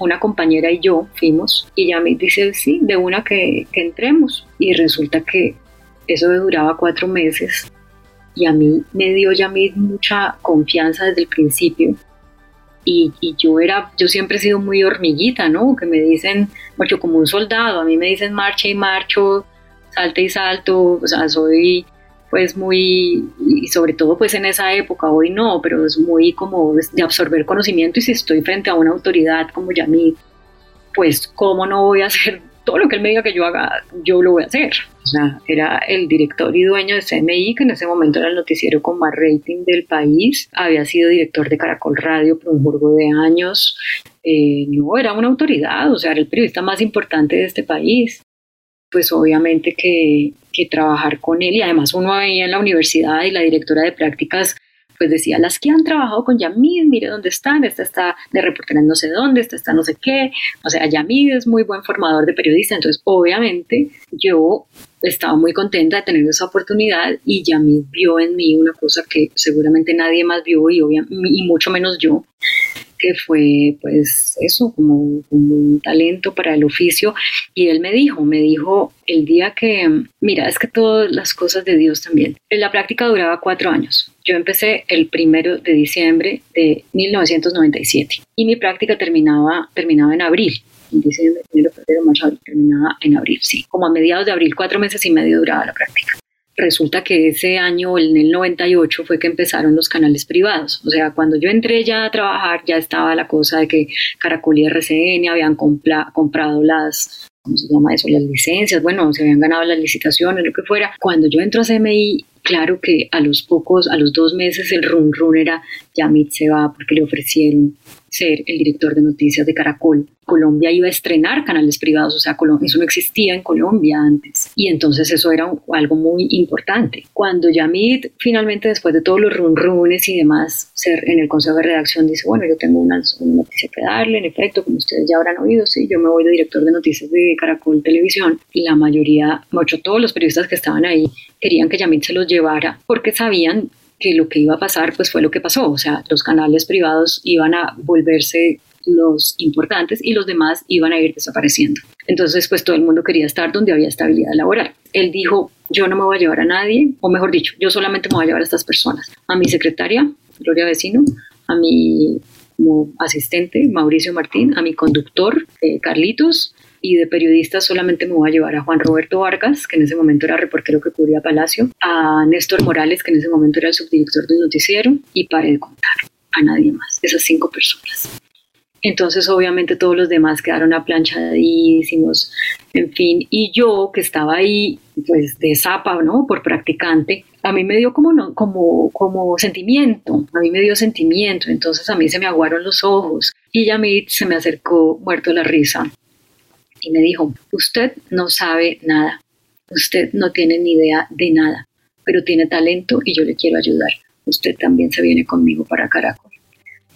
una compañera y yo fuimos, y Yamit dice, sí, de una que, que entremos. Y resulta que eso duraba cuatro meses y a mí me dio ya mucha confianza desde el principio. Y, yo era, yo siempre he sido muy hormiguita, ¿no? Que me dicen, mucho como un soldado, a mí me dicen marcha y marcho, salte y salto, o sea, soy pues muy, y sobre todo pues en esa época, hoy no, pero es muy como de absorber conocimiento y si estoy frente a una autoridad como Yamid, pues cómo no voy a hacer todo lo que él me diga que yo haga, yo lo voy a hacer. O sea, era el director y dueño de CMI, que en ese momento era el noticiero con más rating del país. Había sido director de Caracol Radio por un burgo de años. Eh, no, era una autoridad, o sea, era el periodista más importante de este país. Pues obviamente que, que trabajar con él y además uno ahí en la universidad y la directora de prácticas pues decía, las que han trabajado con Yamid, mire dónde están, esta está de reportera no sé dónde, esta está no sé qué, o sea, Yamid es muy buen formador de periodistas, entonces obviamente yo estaba muy contenta de tener esa oportunidad y Yamid vio en mí una cosa que seguramente nadie más vio y, y mucho menos yo, fue pues eso, como, un talento para el oficio. Y él me dijo, me dijo el día que, mira, es que todas las cosas de Dios también. En la práctica duraba cuatro años. Yo empecé el primero de diciembre de 1997 y mi práctica terminaba, terminaba en abril diciembre, enero, febrero, marzo, terminaba en abril, sí. Como a mediados de abril, cuatro meses y medio duraba la práctica resulta que ese año, en el 98, fue que empezaron los canales privados. O sea, cuando yo entré ya a trabajar, ya estaba la cosa de que Caracol y RCN habían comprado las, ¿cómo se llama eso? Las licencias, bueno, se habían ganado las licitaciones, lo que fuera. Cuando yo entro a CMI, claro que a los pocos, a los dos meses, el run run era, Yamit se va porque le ofrecieron ser el director de noticias de Caracol. Colombia iba a estrenar canales privados, o sea, eso no existía en Colombia antes. Y entonces eso era algo muy importante. Cuando Yamit finalmente, después de todos los run runes y demás, ser en el consejo de redacción dice, bueno, yo tengo una, noticia que darle, en efecto, como ustedes ya habrán oído, sí, yo me voy de director de noticias de Caracol Televisión. Y la mayoría, mucho todos los periodistas que estaban ahí, querían que Yamit se los llevara porque sabían que lo que iba a pasar pues fue lo que pasó, o sea, los canales privados iban a volverse los importantes y los demás iban a ir desapareciendo. Entonces, pues todo el mundo quería estar donde había estabilidad laboral. Él dijo, yo no me voy a llevar a nadie, o mejor dicho, yo solamente me voy a llevar a estas personas, a mi secretaria, Gloria Vecino, a mi asistente, Mauricio Martín, a mi conductor, eh, Carlitos, y de periodistas solamente me voy a llevar a Juan Roberto Vargas, que en ese momento era reportero que cubría Palacio, a Néstor Morales, que en ese momento era el subdirector del noticiero, y para de contar a nadie más, esas cinco personas. Entonces, obviamente, todos los demás quedaron aplanchadísimos, en fin. Y yo, que estaba ahí, pues de zapa, ¿no? Por practicante, a mí me dio como, no, como, como sentimiento, a mí me dio sentimiento. Entonces, a mí se me aguaron los ojos. Y Yamit se me acercó muerto la risa y me dijo, usted no sabe nada, usted no tiene ni idea de nada, pero tiene talento y yo le quiero ayudar. Usted también se viene conmigo para Caracol.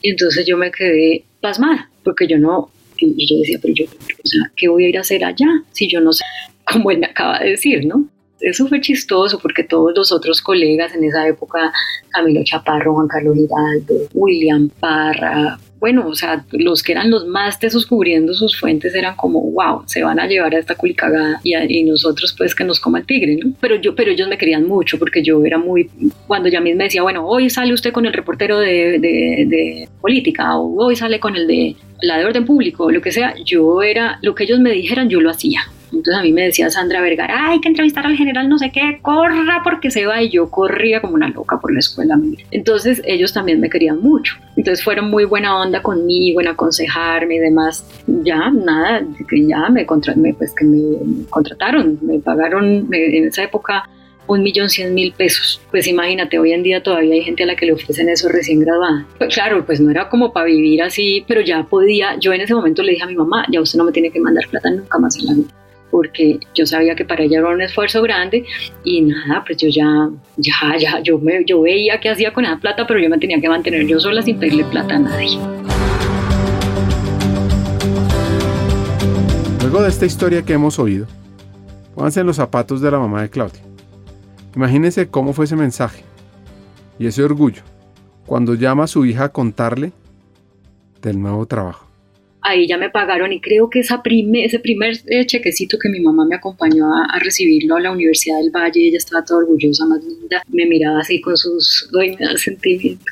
Y entonces yo me quedé pasmada, porque yo no, y yo decía, pero yo, o sea, ¿qué voy a ir a hacer allá si yo no sé, como él acaba de decir, ¿no? Eso fue chistoso porque todos los otros colegas en esa época, Camilo Chaparro, Juan Carlos Hidalgo, William Parra, bueno, o sea, los que eran los más tesos cubriendo sus fuentes eran como, wow, se van a llevar a esta culicagada y, y nosotros pues que nos coma el tigre, ¿no? Pero yo, pero ellos me querían mucho porque yo era muy, cuando ya me decía, bueno, hoy sale usted con el reportero de, de, política o hoy sale con el de la de orden público lo que sea, yo era, lo que ellos me dijeran, yo lo hacía. Entonces a mí me decía Sandra Vergara, hay que entrevistar al general no sé qué, corra porque se va y yo corría como una loca por la escuela. Entonces ellos también me querían mucho. Entonces fueron muy buena onda conmigo en aconsejarme y demás. Ya, nada, que ya me, contra pues que me contrataron, me pagaron en esa época un millón cien mil pesos. Pues imagínate, hoy en día todavía hay gente a la que le ofrecen eso recién graduada. Pues claro, pues no era como para vivir así, pero ya podía, yo en ese momento le dije a mi mamá, ya usted no me tiene que mandar plata nunca más en la vida porque yo sabía que para ella era un esfuerzo grande y nada, pues yo ya, ya, ya, yo, me, yo veía qué hacía con esa plata, pero yo me tenía que mantener yo sola sin pedirle plata a nadie. Luego de esta historia que hemos oído, pónganse en los zapatos de la mamá de Claudia. Imagínense cómo fue ese mensaje y ese orgullo cuando llama a su hija a contarle del nuevo trabajo ahí ya me pagaron y creo que esa ese primer eh, chequecito que mi mamá me acompañó a, recibirlo a la Universidad del Valle, ella estaba toda orgullosa, más linda, me miraba así con sus, doy me sentimiento,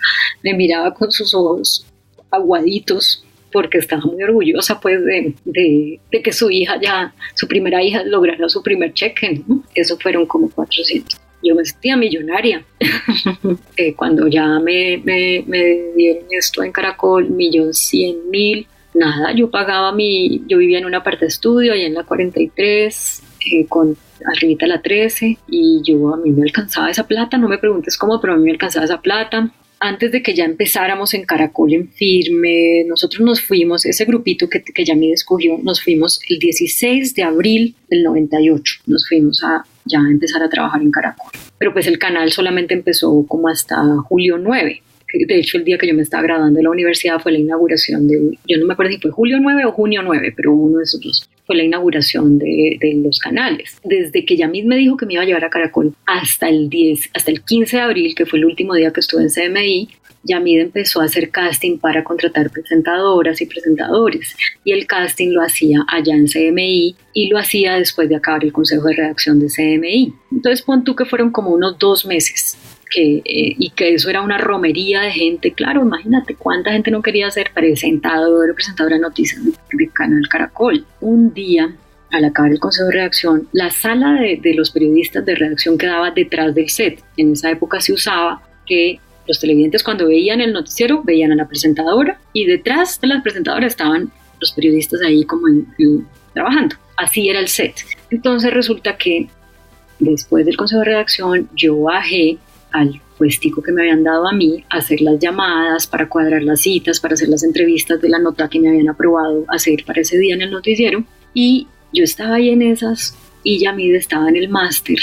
me miraba con sus ojos aguaditos porque estaba muy orgullosa pues de, de, que su hija ya, su primera hija lograra su primer cheque, eso fueron como 400 yo me sentía millonaria. Eh, cuando ya me, me, me, dieron esto en Caracol, millón cien mil, nada, yo pagaba mi, yo vivía en una parte de estudio allá en la 43, eh, con arribita la 13, y yo a mí me alcanzaba esa plata, no me preguntes cómo, pero a mí me alcanzaba esa plata. Antes de que ya empezáramos en Caracol en firme, nosotros nos fuimos, ese grupito que, que ya me escogió, nos fuimos el 16 de abril del 98, nos fuimos a ya empezar a trabajar en Caracol. Pero pues el canal solamente empezó como hasta julio 9 de hecho el día que yo me estaba graduando de la universidad fue la inauguración de, yo no me acuerdo si fue julio 9 o junio 9, pero uno de esos dos fue la inauguración de, de, los canales. Desde que Yamid me dijo que me iba a llevar a Caracol hasta el 10, hasta el 15 de abril, que fue el último día que estuve en CMI, Yamid empezó a hacer casting para contratar presentadoras y presentadores y el casting lo hacía allá en CMI y lo hacía después de acabar el consejo de redacción de CMI. Entonces pon tú que fueron como unos dos meses que, eh, y que eso era una romería de gente. Claro, imagínate cuánta gente no quería ser presentador o presentadora de noticias de, Canal Caracol. Un día al acabar el consejo de redacción, la sala de, de, los periodistas de redacción quedaba detrás del set. En esa época se usaba que los televidentes cuando veían el noticiero veían a la presentadora y detrás de la presentadora estaban los periodistas ahí como trabajando. Así era el set. Entonces resulta que después del consejo de redacción yo bajé al puestico que me habían dado a mí hacer las llamadas, para cuadrar las citas, para hacer las entrevistas de la nota que me habían aprobado hacer para ese día en el noticiero. Y yo estaba ahí en esas y Yamid estaba en el máster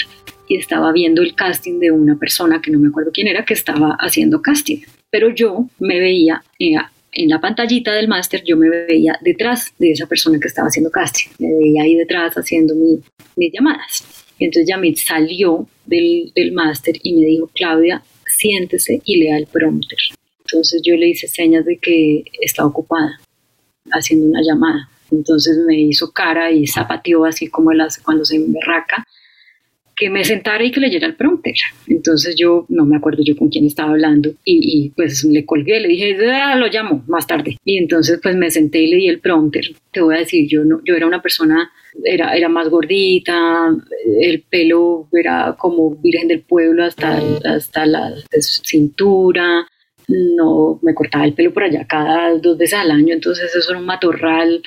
y estaba viendo el casting de una persona que no me acuerdo quién era que estaba haciendo casting. Pero yo me veía en, en la pantallita del máster, yo me veía detrás de esa persona que estaba haciendo casting. Me veía ahí detrás haciendo mis llamadas. Entonces Yamit salió del, del máster y me dijo, Claudia, siéntese y lea el prompter. Entonces yo le hice señas de que estaba ocupada haciendo una llamada. Entonces me hizo cara y zapateó así como él hace cuando se emberraca que me sentara y que leyera el prompter. Entonces yo no me acuerdo yo con quién estaba hablando y, pues le colgué, le dije, ah, lo llamo más tarde. Y entonces pues me senté y leí el prompter. Te voy a decir, yo, no, yo era una persona, era, era más gordita, el pelo era como virgen del pueblo hasta, hasta la cintura, no me cortaba el pelo por allá cada dos veces al año, entonces eso era un matorral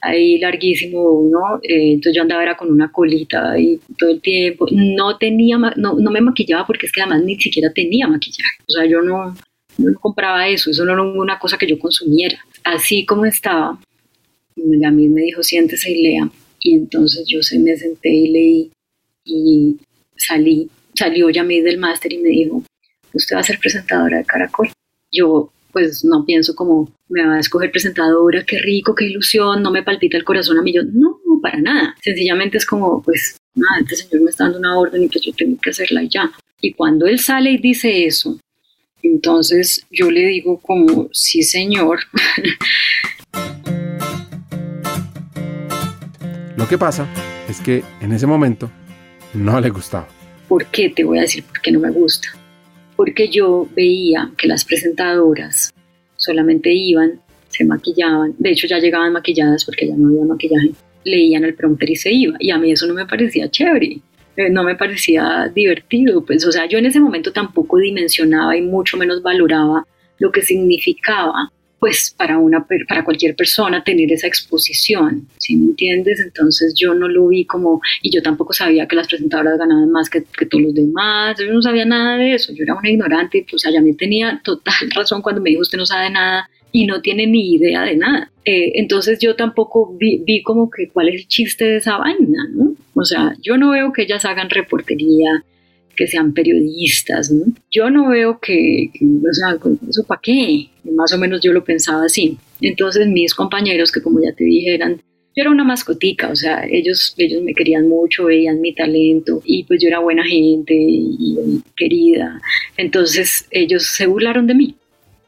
ahí larguísimo, ¿no? Eh, entonces yo andaba era con una colita ahí todo el tiempo, no tenía, no, no, me maquillaba porque es que además ni siquiera tenía maquillaje, o sea, yo no, no compraba eso, eso no era una cosa que yo consumiera. Así como estaba, a mí me dijo, siéntese y lea, y entonces yo se me senté y leí y salí, salió ya del máster y me dijo, usted va a ser presentadora de Caracol yo pues no pienso como me va a escoger presentadora, qué rico, qué ilusión, no me palpita el corazón a mí, yo no, para nada, sencillamente es como pues nada, este señor me está dando una orden y pues yo tengo que hacerla y ya. Y cuando él sale y dice eso, entonces yo le digo como, sí señor. Lo que pasa es que en ese momento no le gustaba. ¿Por qué? Te voy a decir por qué no me gusta porque yo veía que las presentadoras solamente iban, se maquillaban, de hecho ya llegaban maquilladas porque ya no había maquillaje, leían el prompter y se iba, y a mí eso no me parecía chévere, eh, no me parecía divertido, pues o sea, yo en ese momento tampoco dimensionaba y mucho menos valoraba lo que significaba pues para, una, para cualquier persona tener esa exposición, ¿sí me entiendes? Entonces yo no lo vi como, y yo tampoco sabía que las presentadoras ganaban más que, que todos los demás, yo no sabía nada de eso, yo era una ignorante, pues allá me tenía total razón cuando me dijo usted no sabe nada y no tiene ni idea de nada. Eh, entonces yo tampoco vi, vi, como que cuál es el chiste de esa vaina, ¿no? O sea, yo no veo que ellas hagan reportería, que sean periodistas, ¿no? Yo no veo que, o sea, ¿eso para qué? Más o menos yo lo pensaba así. Entonces mis compañeros, que como ya te dije, eran yo era una mascotica, o sea, ellos, ellos me querían mucho, veían mi talento y pues yo era buena gente y, querida. Entonces ellos se burlaron de mí,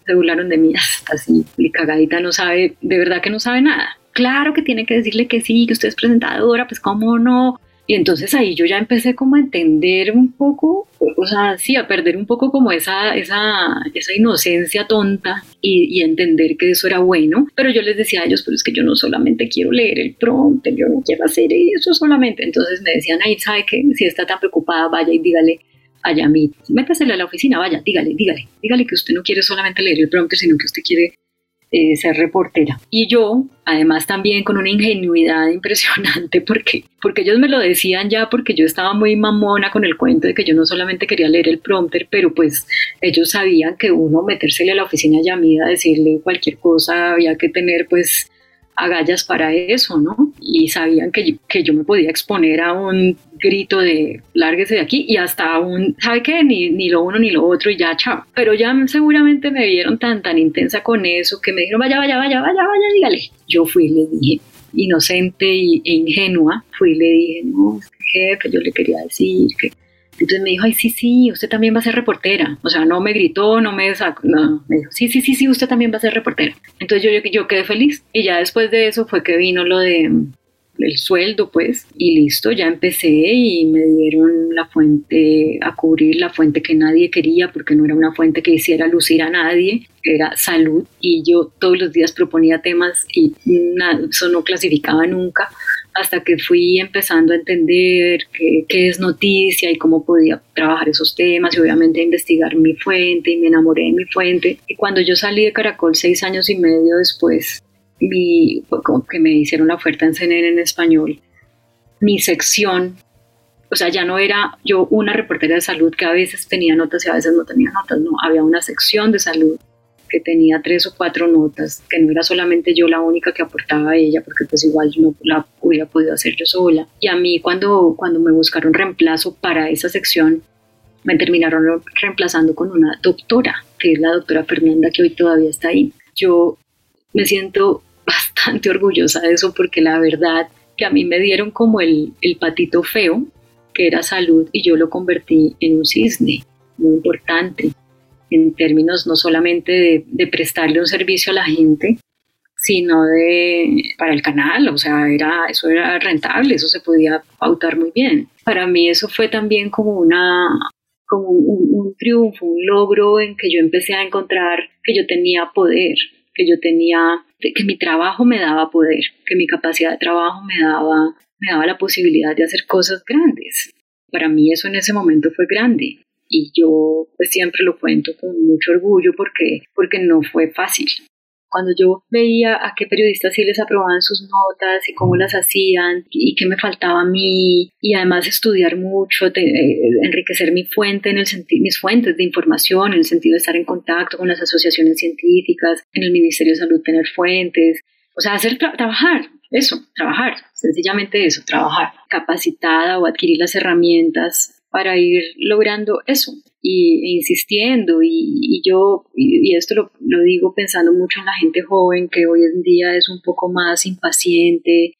se burlaron de mí hasta así, y cagadita no sabe, de verdad que no sabe nada. Claro que tiene que decirle que sí, que usted es presentadora, pues cómo no, y entonces ahí yo ya empecé como a entender un poco, o sea, sí, a perder un poco como esa, esa, esa inocencia tonta y, y, entender que eso era bueno. Pero yo les decía a ellos, pero es que yo no solamente quiero leer el prompt, yo no quiero hacer eso solamente. Entonces me decían, ahí, ¿sabe qué? Si está tan preocupada, vaya y dígale a Yamit, métasele a la oficina, vaya, dígale, dígale, dígale que usted no quiere solamente leer el prompt, sino que usted quiere eh, ser reportera. Y yo, además también con una ingenuidad impresionante, porque, porque ellos me lo decían ya, porque yo estaba muy mamona con el cuento de que yo no solamente quería leer el prompter, pero pues ellos sabían que uno metérsele a la oficina llamida, decirle cualquier cosa, había que tener pues agallas para eso, ¿no? Y sabían que que yo me podía exponer a un grito de lárguese de aquí y hasta un, ¿sabe qué? Ni, ni lo uno ni lo otro y ya, chao. Pero ya seguramente me vieron tan, tan intensa con eso que me dijeron, vaya, vaya, vaya, vaya, vaya, dígale. Yo fui y le dije, inocente e ingenua, fui y le dije, no, jefe, yo le quería decir que Entonces me dijo, ay, sí, sí, usted también va a ser reportera. O sea, no me gritó, no me sacó, no, me dijo, sí, sí, sí, sí, usted también va a ser reportera. Entonces yo, yo, quedé feliz. Y ya después de eso fue que vino lo de el sueldo, pues, y listo, ya empecé y me dieron la fuente, a cubrir la fuente que nadie quería, porque no era una fuente que hiciera lucir a nadie, era salud, y yo todos los días proponía temas y eso no clasificaba nunca, hasta que fui empezando a entender qué, qué, es noticia y cómo podía trabajar esos temas y obviamente investigar mi fuente y me enamoré de mi fuente. Y cuando yo salí de Caracol seis años y medio después, mi, como que me hicieron la oferta en CNN en español, mi sección, o sea, ya no era yo una reportera de salud que a veces tenía notas y a veces no tenía notas, no, había una sección de salud que tenía tres o cuatro notas, que no era solamente yo la única que aportaba a ella, porque pues igual no la hubiera podido hacer yo sola. Y a mí cuando, cuando me buscaron reemplazo para esa sección, me terminaron reemplazando con una doctora, que es la doctora Fernanda, que hoy todavía está ahí. Yo me siento bastante orgullosa de eso porque la verdad que a mí me dieron como el, el patito feo, que era salud, y yo lo convertí en un cisne muy importante en términos no solamente de, de, prestarle un servicio a la gente, sino de para el canal, o sea, era, eso era rentable, eso se podía pautar muy bien. Para mí eso fue también como una como un, un triunfo, un logro en que yo empecé a encontrar que yo tenía poder, que yo tenía, que mi trabajo me daba poder, que mi capacidad de trabajo me daba, me daba la posibilidad de hacer cosas grandes. Para mí eso en ese momento fue grande y yo pues siempre lo cuento con mucho orgullo porque, porque no fue fácil. Cuando yo veía a qué periodistas sí les aprobaban sus notas y cómo las hacían y qué me faltaba a mí y además estudiar mucho, eh, enriquecer mi fuente en el mis fuentes de información en el sentido de estar en contacto con las asociaciones científicas, en el Ministerio de Salud tener fuentes, o sea, hacer trabajar, eso, trabajar, sencillamente eso, trabajar, capacitada o adquirir las herramientas para ir logrando eso y, e insistiendo. Y, yo, y, esto lo, digo pensando mucho en la gente joven que hoy en día es un poco más impaciente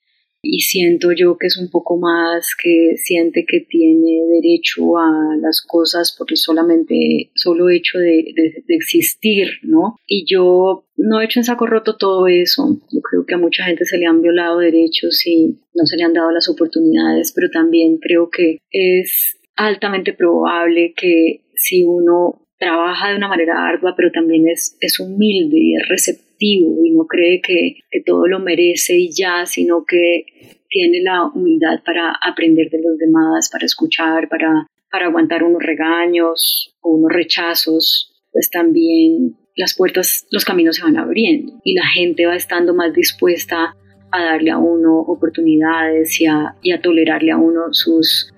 y siento yo que es un poco más que siente que tiene derecho a las cosas por el solamente solo hecho de, de existir, ¿no? Y yo no he hecho en saco roto todo eso. Yo creo que a mucha gente se le han violado derechos y no se le han dado las oportunidades, pero también creo que es altamente probable que si uno trabaja de una manera ardua, pero también es, es humilde y es receptivo y no cree que, que todo lo merece y ya, sino que tiene la humildad para aprender de los demás, para escuchar, para, para aguantar unos regaños o unos rechazos, pues también las puertas, los caminos se van abriendo y la gente va estando más dispuesta a darle a uno oportunidades y a, y a tolerarle a uno sus,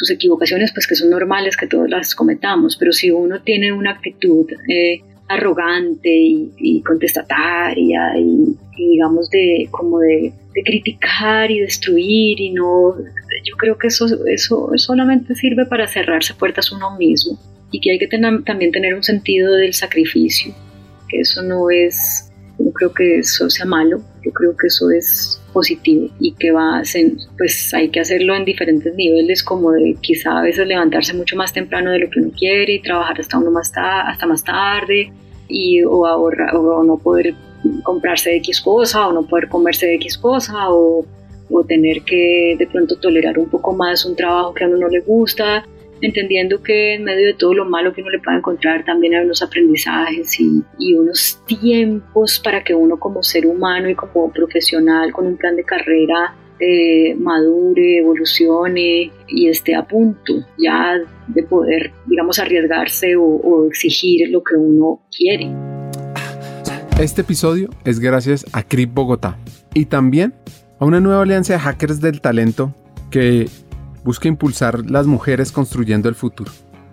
sus equivocaciones, pues que son normales que todos las cometamos, pero si uno tiene una actitud eh, arrogante y, contestataria y, digamos de como de, criticar y destruir y no, yo creo que eso, eso solamente sirve para cerrarse puertas uno mismo y que hay que tener, también tener un sentido del sacrificio, que eso no es, no creo que eso sea malo, yo creo que eso es positivo y que va a ser, pues hay que hacerlo en diferentes niveles, como de quizá a veces levantarse mucho más temprano de lo que uno quiere y trabajar hasta uno más hasta más tarde y o ahorrar o no poder comprarse X cosa o no poder comerse X cosa o, o tener que de pronto tolerar un poco más un trabajo que a uno no le gusta entendiendo que en medio de todo lo malo que uno le puede encontrar también hay unos aprendizajes y, y, unos tiempos para que uno como ser humano y como profesional con un plan de carrera eh, madure, evolucione y esté a punto ya de poder, digamos, arriesgarse o, o exigir lo que uno quiere. Este episodio es gracias a CRIP Bogotá y también a una nueva alianza de hackers del talento que busca impulsar las mujeres construyendo el futuro,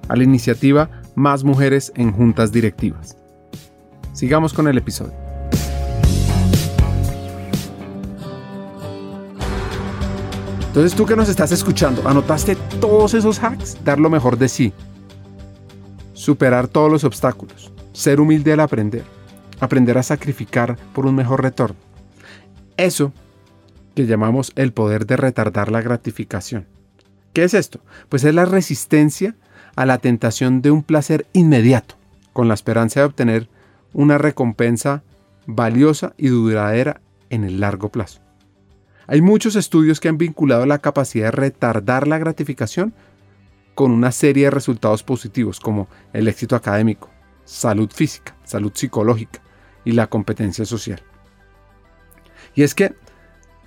a la iniciativa Más Mujeres en Juntas Directivas. Sigamos con el episodio. Entonces tú que nos estás escuchando, ¿anotaste todos esos hacks? Dar lo mejor de sí. Superar todos los obstáculos. Ser humilde al aprender. Aprender a sacrificar por un mejor retorno. Eso que llamamos el poder de retardar la gratificación ¿Qué es esto? Pues es la resistencia a la tentación de un placer inmediato, con la esperanza de obtener una recompensa valiosa y duradera en el largo plazo. Hay muchos estudios que han vinculado la capacidad de retardar la gratificación con una serie de resultados positivos como el éxito académico, salud física, salud psicológica y la competencia social. Y es que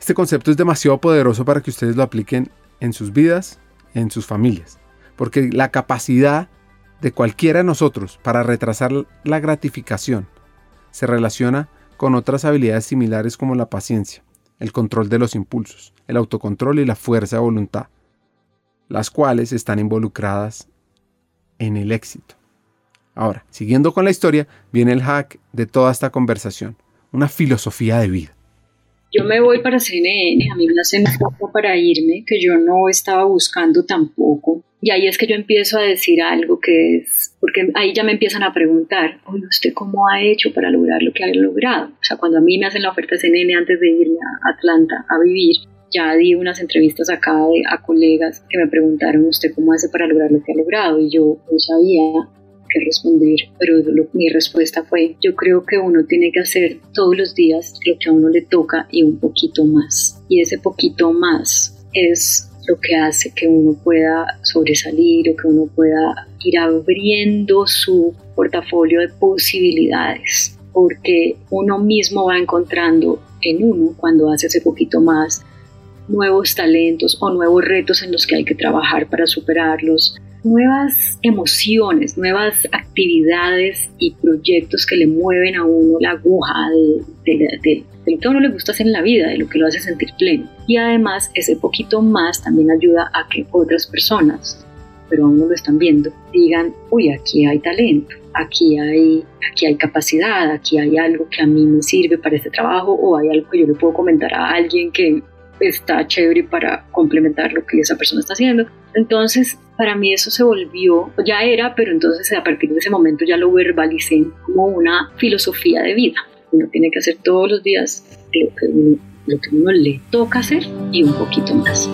este concepto es demasiado poderoso para que ustedes lo apliquen en sus vidas, en sus familias, porque la capacidad de cualquiera de nosotros para retrasar la gratificación se relaciona con otras habilidades similares como la paciencia, el control de los impulsos, el autocontrol y la fuerza de voluntad, las cuales están involucradas en el éxito. Ahora, siguiendo con la historia, viene el hack de toda esta conversación, una filosofía de vida. Yo me voy para CNN, a mí me hacen poco para irme, que yo no estaba buscando tampoco. Y ahí es que yo empiezo a decir algo que es, porque ahí ya me empiezan a preguntar, oye, ¿usted cómo ha hecho para lograr lo que ha logrado? O sea, cuando a mí me hacen la oferta de CNN antes de irme a Atlanta a vivir, ya di unas entrevistas acá a colegas que me preguntaron, ¿usted cómo hace para lograr lo que ha logrado? Y yo no sabía que responder, pero mi respuesta fue, yo creo que uno tiene que hacer todos los días lo que a uno le toca y un poquito más. Y ese poquito más es lo que hace que uno pueda sobresalir o que uno pueda ir abriendo su portafolio de posibilidades, porque uno mismo va encontrando en uno cuando hace ese poquito más nuevos talentos o nuevos retos en los que hay que trabajar para superarlos, nuevas emociones, nuevas actividades y proyectos que le mueven a uno la aguja de, lo que a uno le gusta hacer en la vida, de lo que lo hace sentir pleno. Y además ese poquito más también ayuda a que otras personas, pero aún no lo están viendo, digan, uy, aquí hay talento, aquí hay, aquí hay capacidad, aquí hay algo que a mí me sirve para este trabajo o hay algo que yo le puedo comentar a alguien que está chévere para complementar lo que esa persona está haciendo. Entonces, para mí eso se volvió, ya era, pero entonces a partir de ese momento ya lo verbalicé como una filosofía de vida. Uno tiene que hacer todos los días lo que uno, lo que uno le toca hacer y un poquito más.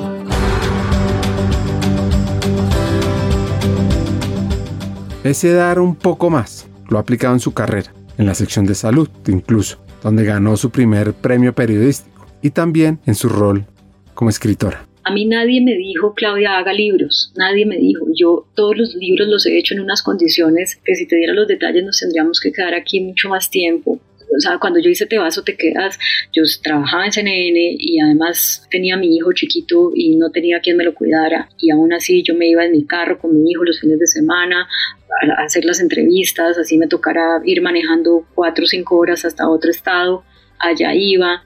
Ese dar un poco más lo ha aplicado en su carrera, en la sección de salud incluso, donde ganó su primer premio periodístico y también en su rol como escritora. A mí nadie me dijo, Claudia, haga libros, nadie me dijo. Yo todos los libros los he hecho en unas condiciones que si te diera los detalles nos tendríamos que quedar aquí mucho más tiempo. O sea, cuando yo hice Te vas o te quedas, yo trabajaba en CNN y además tenía mi hijo chiquito y no tenía quien me lo cuidara. Y aún así yo me iba en mi carro con mi hijo los fines de semana a hacer las entrevistas, así me tocara ir manejando cuatro o cinco horas hasta otro estado, allá iba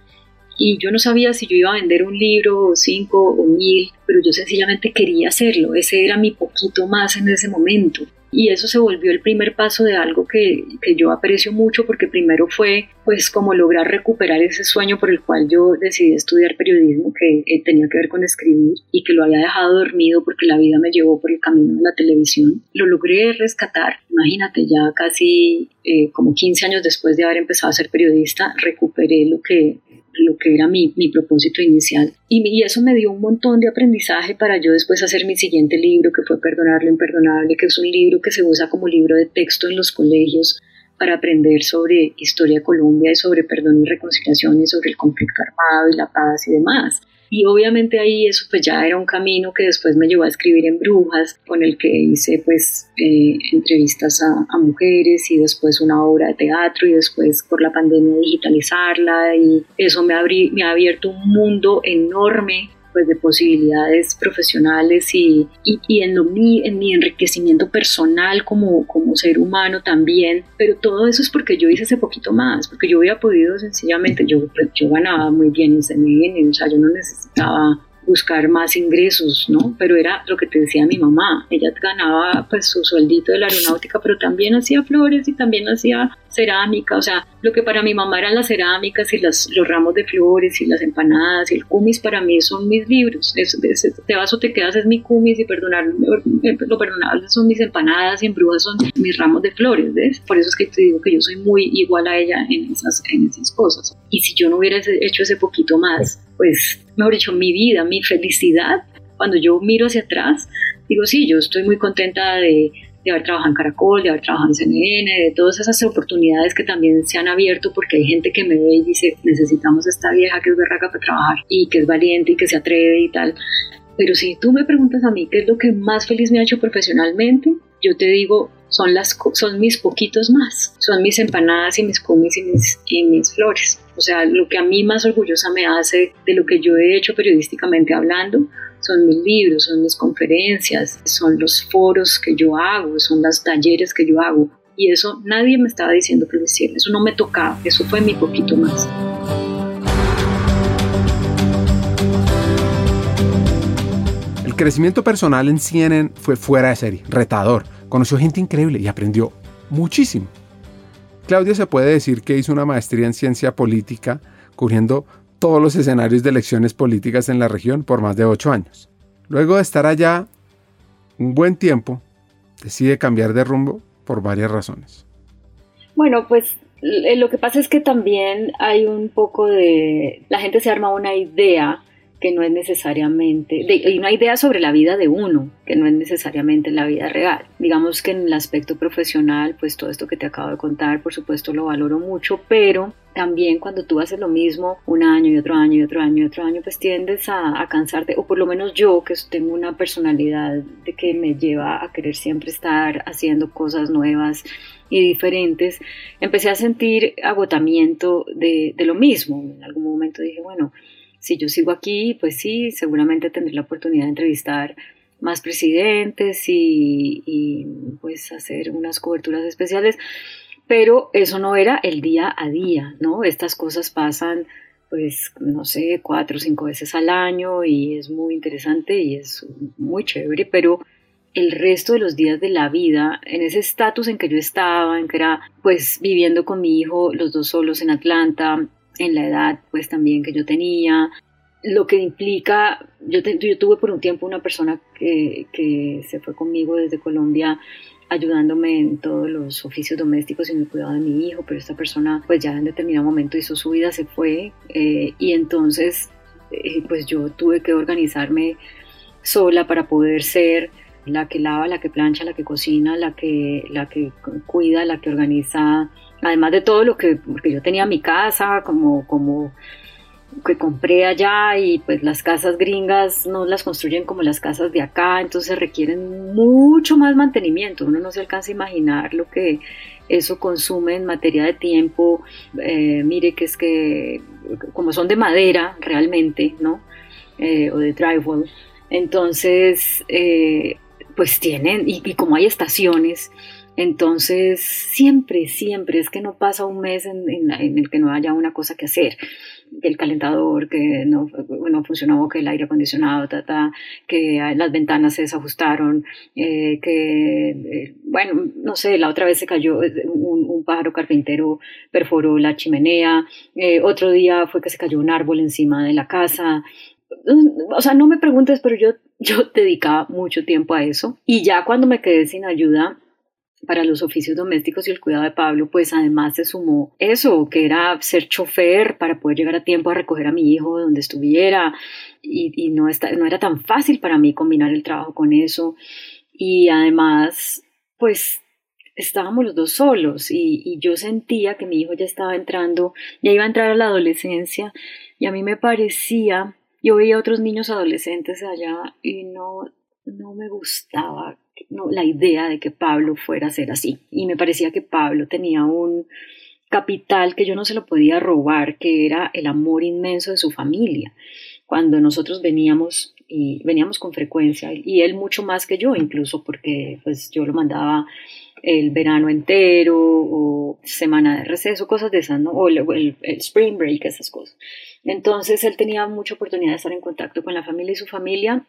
y yo no sabía si yo iba a vender un libro o cinco o mil, pero yo sencillamente quería hacerlo, ese era mi poquito más en ese momento. Y eso se volvió el primer paso de algo que, que, yo aprecio mucho porque primero fue pues como lograr recuperar ese sueño por el cual yo decidí estudiar periodismo que eh, tenía que ver con escribir y que lo había dejado dormido porque la vida me llevó por el camino de la televisión. Lo logré rescatar, imagínate ya casi eh, como 15 años después de haber empezado a ser periodista, recuperé lo que lo que era mi, mi propósito inicial. Y, y, eso me dio un montón de aprendizaje para yo después hacer mi siguiente libro, que fue Perdonar lo Imperdonable, que es un libro que se usa como libro de texto en los colegios para aprender sobre historia de Colombia y sobre perdón y reconciliación y sobre el conflicto armado y la paz y demás. Y obviamente ahí eso pues ya era un camino que después me llevó a escribir en Brujas, con el que hice pues eh, entrevistas a, a, mujeres y después una obra de teatro y después por la pandemia digitalizarla y eso me, abrí, me ha abierto un mundo enorme pues de posibilidades profesionales y, y, en, lo, en mi enriquecimiento personal como, como ser humano también, pero todo eso es porque yo hice ese poquito más, porque yo hubiera podido sencillamente, yo, yo ganaba muy bien en CNN, o sea, yo no necesitaba buscar más ingresos, ¿no? Pero era lo que te decía mi mamá, ella ganaba pues su sueldito de la aeronáutica, pero también hacía flores y también hacía cerámica, o sea, lo que para mi mamá eran las cerámicas y las, los ramos de flores y las empanadas y el cumis para mí son mis libros, es, te vas o te quedas es mi cumis y perdonar lo perdonable son mis empanadas y en brujas son mis ramos de flores, ¿ves? Por eso es que te digo que yo soy muy igual a ella en esas, en esas cosas. Y si yo no hubiera hecho ese poquito más, pues, mejor dicho, mi vida, mi felicidad cuando yo miro hacia atrás, digo, sí, yo estoy muy contenta de, de haber trabajado en Caracol, de haber trabajado en CNN, de todas esas oportunidades que también se han abierto porque hay gente que me ve y dice, necesitamos a esta vieja que es berraca para trabajar y que es valiente y que se atreve y tal. Pero si tú me preguntas a mí qué es lo que más feliz me ha hecho profesionalmente, yo te digo, son, las, son mis poquitos más, son mis empanadas y mis cumis y mis, y mis flores. O sea, lo que a mí más orgullosa me hace de lo que yo he hecho periodísticamente hablando son mis libros, son mis conferencias, son los foros que yo hago, son los talleres que yo hago. Y eso nadie me estaba diciendo que lo hiciera, eso no me tocaba, eso fue mi poquito más. El crecimiento personal en CNN fue fuera de serie, retador, conoció gente increíble y aprendió muchísimo. Claudia se puede decir que hizo una maestría en ciencia política, cubriendo todos los escenarios de elecciones políticas en la región por más de ocho años. Luego de estar allá un buen tiempo, decide cambiar de rumbo por varias razones. Bueno, pues lo que pasa es que también hay un poco de... La gente se arma una idea que no es necesariamente, de, una idea sobre la vida de uno, que no es necesariamente la vida real. Digamos que en el aspecto profesional, pues todo esto que te acabo de contar, por supuesto lo valoro mucho, pero también cuando tú haces lo mismo un año y otro año y otro año y otro año, pues tiendes a, a cansarte, o por lo menos yo que tengo una personalidad de que me lleva a querer siempre estar haciendo cosas nuevas y diferentes, empecé a sentir agotamiento de lo mismo. En algún momento dije, bueno, si yo sigo aquí, pues sí, seguramente tendré la oportunidad de entrevistar más presidentes y, pues hacer unas coberturas especiales, pero eso no era el día a día, ¿no? Estas cosas pasan pues no sé, cuatro o cinco veces al año y es muy interesante y es muy chévere, pero el resto de los días de la vida, en ese estatus en que yo estaba, en que era pues viviendo con mi hijo los dos solos en Atlanta, en la edad pues también que yo tenía, lo que implica, yo, tuve por un tiempo una persona que, que, se fue conmigo desde Colombia ayudándome en todos los oficios domésticos y en el cuidado de mi hijo, pero esta persona pues ya en determinado momento hizo su vida, se fue eh, y entonces eh, pues yo tuve que organizarme sola para poder ser la que lava, la que plancha, la que cocina, la que, la que cuida, la que organiza además de todo lo que, porque yo tenía mi casa como, como que compré allá y pues las casas gringas no las construyen como las casas de acá, entonces requieren mucho más mantenimiento, uno no se alcanza a imaginar lo que eso consume en materia de tiempo, eh, mire que es que como son de madera realmente, ¿no? Eh, o de drywall, entonces eh, pues tienen, y, y como hay estaciones, entonces, siempre, siempre es que no pasa un mes en, el que no haya una cosa que hacer. El calentador, que no, no funcionó, que el aire acondicionado, que las ventanas se desajustaron, eh, que, eh, bueno, no sé, la otra vez se cayó eh, un, pájaro carpintero, perforó la chimenea, otro día fue que se cayó un árbol encima de la casa, o sea, no me preguntes, pero yo, yo dedicaba mucho tiempo a eso. Y ya cuando me quedé sin ayuda, para los oficios domésticos y el cuidado de Pablo, pues además se sumó eso, que era ser chofer para poder llegar a tiempo a recoger a mi hijo donde estuviera y, no, no era tan fácil para mí combinar el trabajo con eso. Y además pues estábamos los dos solos y, yo sentía que mi hijo ya estaba entrando, ya iba a entrar a la adolescencia y a mí me parecía, yo veía otros niños adolescentes allá y no, no me gustaba la idea de que Pablo fuera a ser así. Y me parecía que Pablo tenía un capital que yo no se lo podía robar, que era el amor inmenso de su familia. Cuando nosotros veníamos y veníamos con frecuencia y él mucho más que yo incluso porque pues yo lo mandaba el verano entero o semana de receso, cosas de esas, ¿no? O el, el, spring break, esas cosas. Entonces él tenía mucha oportunidad de estar en contacto con la familia y su familia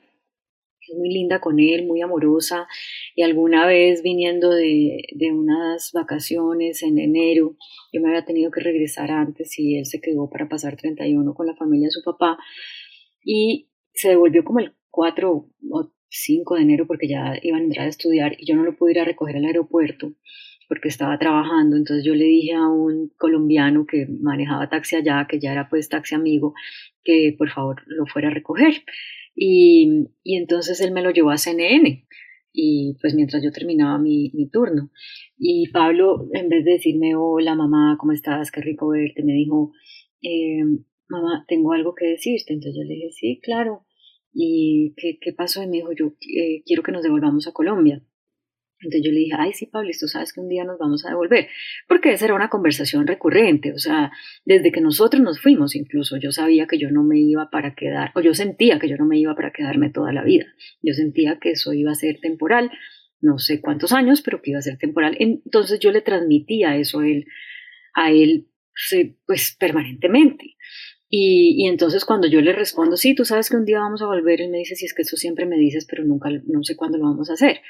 muy linda con él, muy amorosa, y alguna vez viniendo de, de, unas vacaciones en enero, yo me había tenido que regresar antes y él se quedó para pasar 31 con la familia de su papá, y se devolvió como el 4 o 5 de enero porque ya iban a entrar a estudiar y yo no lo pude ir a recoger al aeropuerto porque estaba trabajando, entonces yo le dije a un colombiano que manejaba taxi allá, que ya era pues taxi amigo, que por favor lo fuera a recoger. Y, y entonces él me lo llevó a CNN y pues mientras yo terminaba mi, mi, turno. Y Pablo, en vez de decirme, hola mamá, ¿cómo estás? Qué rico verte, me dijo, eh, mamá, tengo algo que decirte. Entonces yo le dije, sí, claro. ¿Y qué, qué pasó? Y me dijo, yo eh, quiero que nos devolvamos a Colombia. Entonces yo le dije, ay, sí, Pablo, tú sabes que un día nos vamos a devolver, porque esa era una conversación recurrente, o sea, desde que nosotros nos fuimos incluso, yo sabía que yo no me iba para quedar, o yo sentía que yo no me iba para quedarme toda la vida, yo sentía que eso iba a ser temporal, no sé cuántos años, pero que iba a ser temporal. Entonces yo le transmitía eso a él, a él pues permanentemente. Y, y, entonces cuando yo le respondo, sí, tú sabes que un día vamos a volver, él me dice, sí, es que eso siempre me dices, pero nunca, no sé cuándo lo vamos a hacer.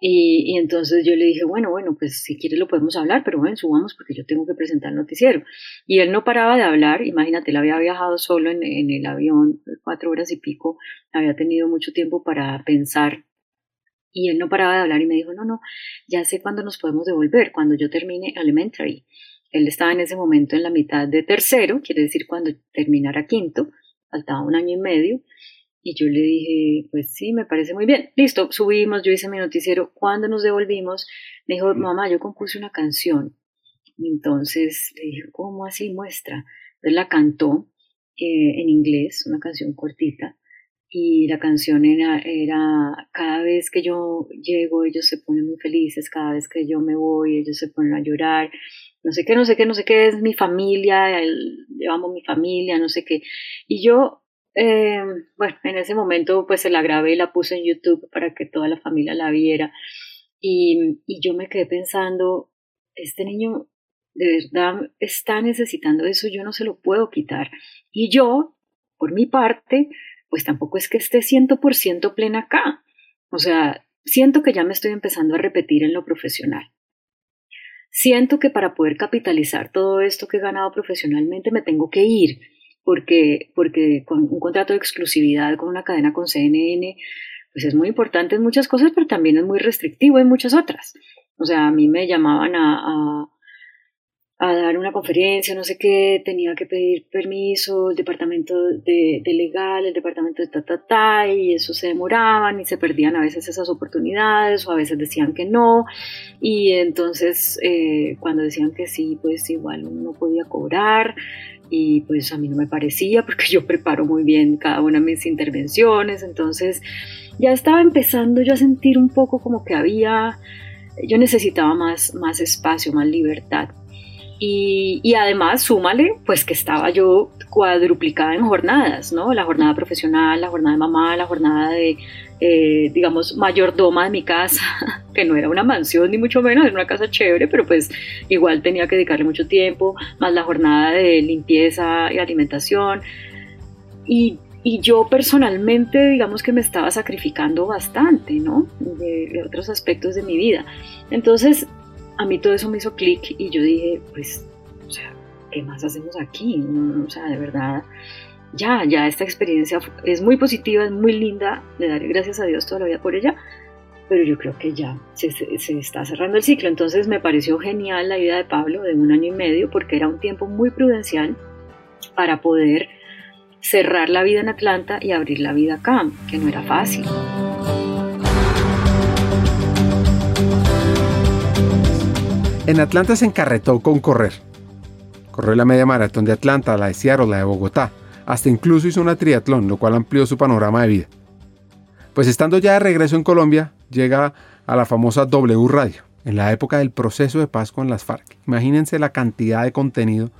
Y, entonces yo le dije, bueno, bueno, pues si quieres lo podemos hablar, pero bueno, subamos porque yo tengo que presentar el noticiero. Y él no paraba de hablar, imagínate, él había viajado solo en, en el avión cuatro horas y pico, había tenido mucho tiempo para pensar y él no paraba de hablar y me dijo, no, no, ya sé cuándo nos podemos devolver, cuando yo termine elementary. Él estaba en ese momento en la mitad de tercero, quiere decir cuando terminara quinto, faltaba un año y medio, y yo le dije, pues sí, me parece muy bien. Listo, subimos, yo hice mi noticiero. Cuando nos devolvimos, me dijo, mamá, yo compuse una canción. Y entonces le dije, ¿cómo así muestra? Entonces la cantó eh, en inglés, una canción cortita. Y la canción era, era, cada vez que yo llego, ellos se ponen muy felices, cada vez que yo me voy, ellos se ponen a llorar, no sé qué, no sé qué, no sé qué, es mi familia, yo amo mi familia, no sé qué. Y yo eh, bueno, en ese momento pues se la grabé y la puse en YouTube para que toda la familia la viera. Y, y yo me quedé pensando, este niño de verdad está necesitando eso, yo no se lo puedo quitar. Y yo, por mi parte, pues tampoco es que esté 100% plena acá. O sea, siento que ya me estoy empezando a repetir en lo profesional. Siento que para poder capitalizar todo esto que he ganado profesionalmente me tengo que ir porque, porque con un contrato de exclusividad con una cadena con CNN, pues es muy importante en muchas cosas, pero también es muy restrictivo en muchas otras. O sea, a mí me llamaban a, a, dar una conferencia, no sé qué, tenía que pedir permiso, el departamento de, legal, el departamento de ta, ta, ta, y eso se demoraban y se perdían a veces esas oportunidades o a veces decían que no. Y entonces eh, cuando decían que sí, pues igual uno no podía cobrar y pues a mí no me parecía porque yo preparo muy bien cada una de mis intervenciones, entonces ya estaba empezando yo a sentir un poco como que había, yo necesitaba más, más espacio, más libertad. Y, y, además, súmale, pues que estaba yo cuadruplicada en jornadas, ¿no? La jornada profesional, la jornada de mamá, la jornada de, eh, digamos, mayordoma de mi casa, que no era una mansión ni mucho menos, era una casa chévere, pero pues igual tenía que dedicarle mucho tiempo, más la jornada de limpieza y alimentación. Y, yo personalmente, digamos que me estaba sacrificando bastante, ¿no? De, de otros aspectos de mi vida. Entonces, a mí todo eso me hizo clic y yo dije, pues, o sea, ¿qué más hacemos aquí? O sea, de verdad, ya, ya esta experiencia es muy positiva, es muy linda, le daré gracias a Dios toda la vida por ella, pero yo creo que ya se, está cerrando el ciclo. Entonces me pareció genial la idea de Pablo de un año y medio porque era un tiempo muy prudencial para poder cerrar la vida en Atlanta y abrir la vida acá, que no era fácil. En Atlanta se encarretó con correr. Corrió la media maratón de Atlanta, la de Seattle, la de Bogotá. Hasta incluso hizo una triatlón, lo cual amplió su panorama de vida. Pues estando ya de regreso en Colombia, llega a la famosa W Radio, en la época del proceso de paz con las FARC. Imagínense la cantidad de contenido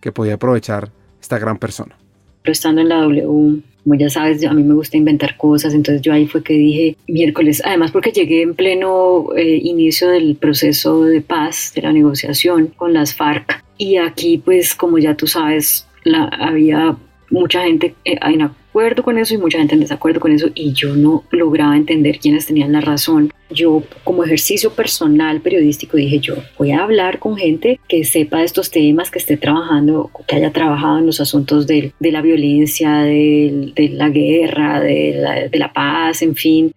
que podía aprovechar esta gran persona. Estando en la W, como ya sabes, a mí me gusta inventar cosas, entonces yo ahí fue que dije miércoles, además porque llegué en pleno eh, inicio del proceso de paz, de la negociación con las FARC, y aquí pues como ya tú sabes, la, había mucha gente eh, en acuerdo con eso y mucha gente en desacuerdo con eso y yo no lograba entender quiénes tenían la razón. Yo como ejercicio personal periodístico dije yo voy a hablar con gente que sepa de estos temas, que esté trabajando, que haya trabajado en los asuntos de, de la violencia, de, de la guerra, de la, de la paz, en fin,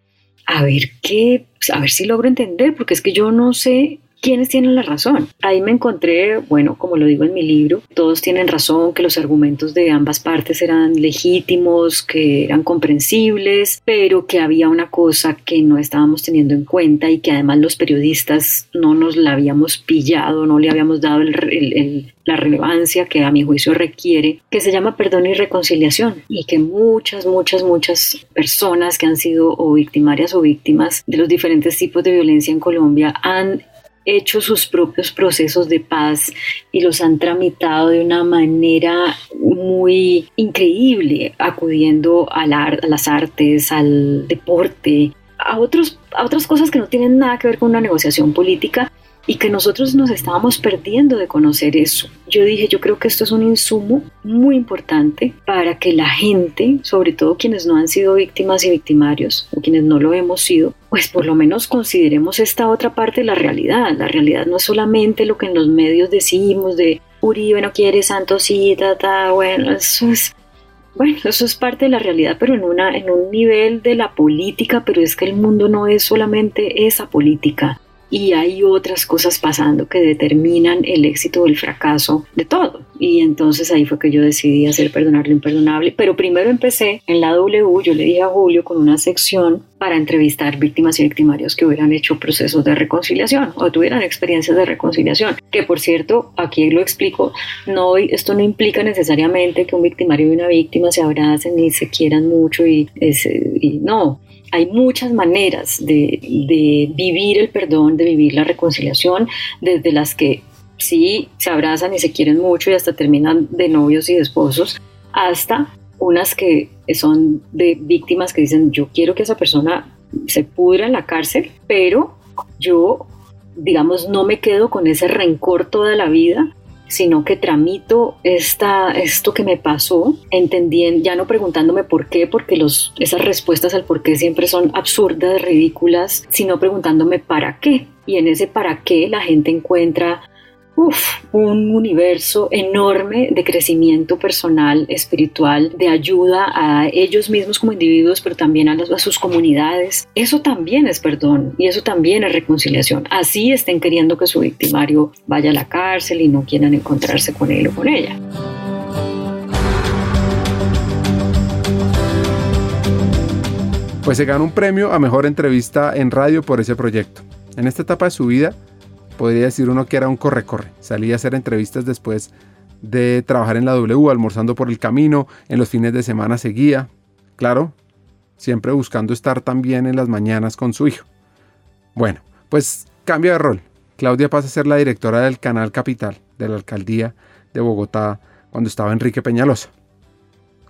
a ver qué, a ver si logro entender, porque es que yo no sé quiénes tienen la razón. Ahí me encontré, bueno, como lo digo en mi libro, todos tienen razón, que los argumentos de ambas partes eran legítimos, que eran comprensibles, pero que había una cosa que no estábamos teniendo en cuenta y que además los periodistas no nos la habíamos pillado, no le habíamos dado la relevancia que a mi juicio requiere, que se llama perdón y reconciliación y que muchas, muchas, muchas personas que han sido o victimarias o víctimas de los diferentes tipos de violencia en Colombia han hecho sus propios procesos de paz y los han tramitado de una manera muy increíble, acudiendo a, a las artes, al deporte, a, otros, a otras cosas que no tienen nada que ver con una negociación política y que nosotros nos estábamos perdiendo de conocer eso. Yo dije, yo creo que esto es un insumo muy importante para que la gente, sobre todo quienes no han sido víctimas y victimarios o quienes no lo hemos sido, pues por lo menos consideremos esta otra parte de la realidad. La realidad no es solamente lo que en los medios decimos de Uribe no quiere Santos y ta, bueno, eso es bueno, eso es parte de la realidad, pero en, una, en un nivel de la política, pero es que el mundo no es solamente esa política y hay otras cosas pasando que determinan el éxito o el fracaso de todo. Y entonces ahí fue que yo decidí hacer Perdonar lo Imperdonable. Pero primero empecé en la W, yo le dije a Julio con una sección para entrevistar víctimas y victimarios que hubieran hecho procesos de reconciliación o tuvieran experiencias de reconciliación. Que por cierto, aquí lo explico, no, esto no implica necesariamente que un victimario y una víctima se abracen y se quieran mucho y, y no hay muchas maneras de, vivir el perdón, de vivir la reconciliación, desde las que sí se abrazan y se quieren mucho y hasta terminan de novios y de esposos, hasta unas que son de víctimas que dicen yo quiero que esa persona se pudra en la cárcel, pero yo, digamos, no me quedo con ese rencor toda la vida, sino que tramito esta, esto que me pasó, entendiendo, ya no preguntándome por qué, porque los, esas respuestas al por qué siempre son absurdas, ridículas, sino preguntándome para qué. Y en ese para qué la gente encuentra un universo enorme de crecimiento personal, espiritual, de ayuda a ellos mismos como individuos, pero también a, a, sus comunidades. Eso también es perdón y eso también es reconciliación. Así estén queriendo que su victimario vaya a la cárcel y no quieran encontrarse con él o con ella. Pues se ganó un premio a mejor entrevista en radio por ese proyecto. En esta etapa de su vida, podría decir uno que era un corre-corre. Salía a hacer entrevistas después de trabajar en la W, almorzando por el camino, en los fines de semana seguía, claro, siempre buscando estar también en las mañanas con su hijo. Bueno, pues cambia de rol. Claudia pasa a ser la directora del canal Capital de la alcaldía de Bogotá cuando estaba Enrique Peñalosa.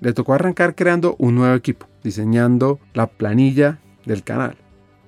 Le tocó arrancar creando un nuevo equipo, diseñando la planilla del canal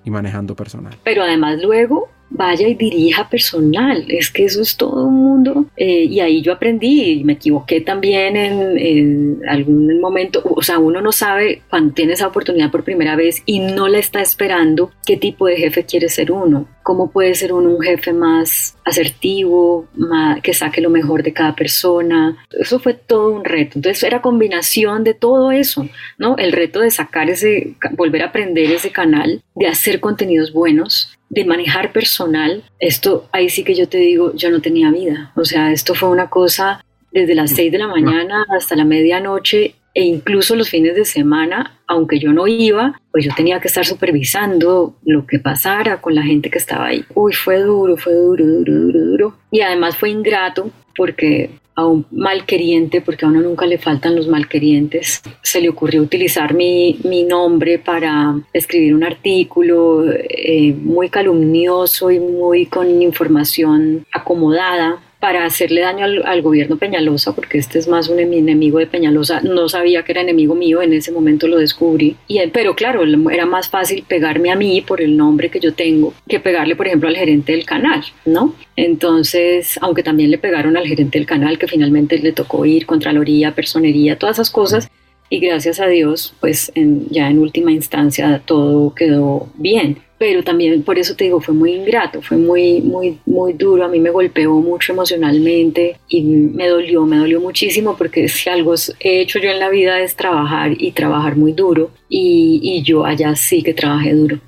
y manejando personal. Pero además luego vaya y dirija personal. Es que eso es todo un mundo. Eh, y ahí yo aprendí y me equivoqué también en, algún momento. O sea, uno no sabe cuando tiene esa oportunidad por primera vez y no la está esperando qué tipo de jefe quiere ser uno. ¿Cómo puede ser uno un jefe más asertivo, más, que saque lo mejor de cada persona? Eso fue todo un reto. Entonces era combinación de todo eso, ¿no? El reto de sacar ese, volver a aprender ese canal, de hacer contenidos buenos, de manejar personal, esto ahí sí que yo te digo, yo no tenía vida. O sea, esto fue una cosa desde las 6 de la mañana hasta la medianoche e incluso los fines de semana, aunque yo no iba, pues yo tenía que estar supervisando lo que pasara con la gente que estaba ahí. Uy, fue duro, fue duro, duro, duro, duro. Y además fue ingrato porque a un malqueriente, porque a uno nunca le faltan los malquerientes, se le ocurrió utilizar mi, mi nombre para escribir un artículo eh, muy calumnioso y muy con información acomodada para hacerle daño al, gobierno Peñalosa, porque este es más un enemigo de Peñalosa. No sabía que era enemigo mío, en ese momento lo descubrí. Y, pero claro, era más fácil pegarme a mí por el nombre que yo tengo que pegarle, por ejemplo, al gerente del canal, ¿no? Entonces, aunque también le pegaron al gerente del canal, que finalmente le tocó ir, Contraloría, Personería, todas esas cosas. Y gracias a Dios, pues ya en última instancia todo quedó bien pero también por eso te digo, fue muy ingrato, fue muy, muy, muy duro, a mí me golpeó mucho emocionalmente y me dolió, me dolió muchísimo porque si algo he hecho yo en la vida es trabajar y trabajar muy duro y, y yo allá sí que trabajé duro.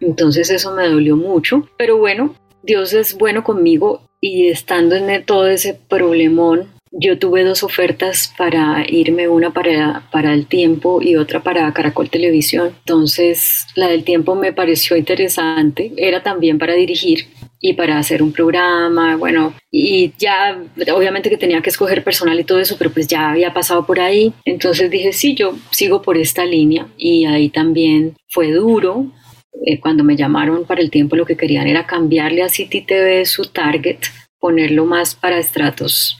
Entonces eso me dolió mucho, pero bueno, Dios es bueno conmigo y estando en todo ese problemón, yo tuve dos ofertas para irme, una para, para el tiempo y otra para Caracol Televisión. Entonces, la del tiempo me pareció interesante. Era también para dirigir y para hacer un programa, bueno, y ya obviamente que tenía que escoger personal y todo eso, pero pues ya había pasado por ahí. Entonces dije, sí, yo sigo por esta línea y ahí también fue duro. Eh, cuando me llamaron para el tiempo lo que querían era cambiarle a City TV su target, ponerlo más para estratos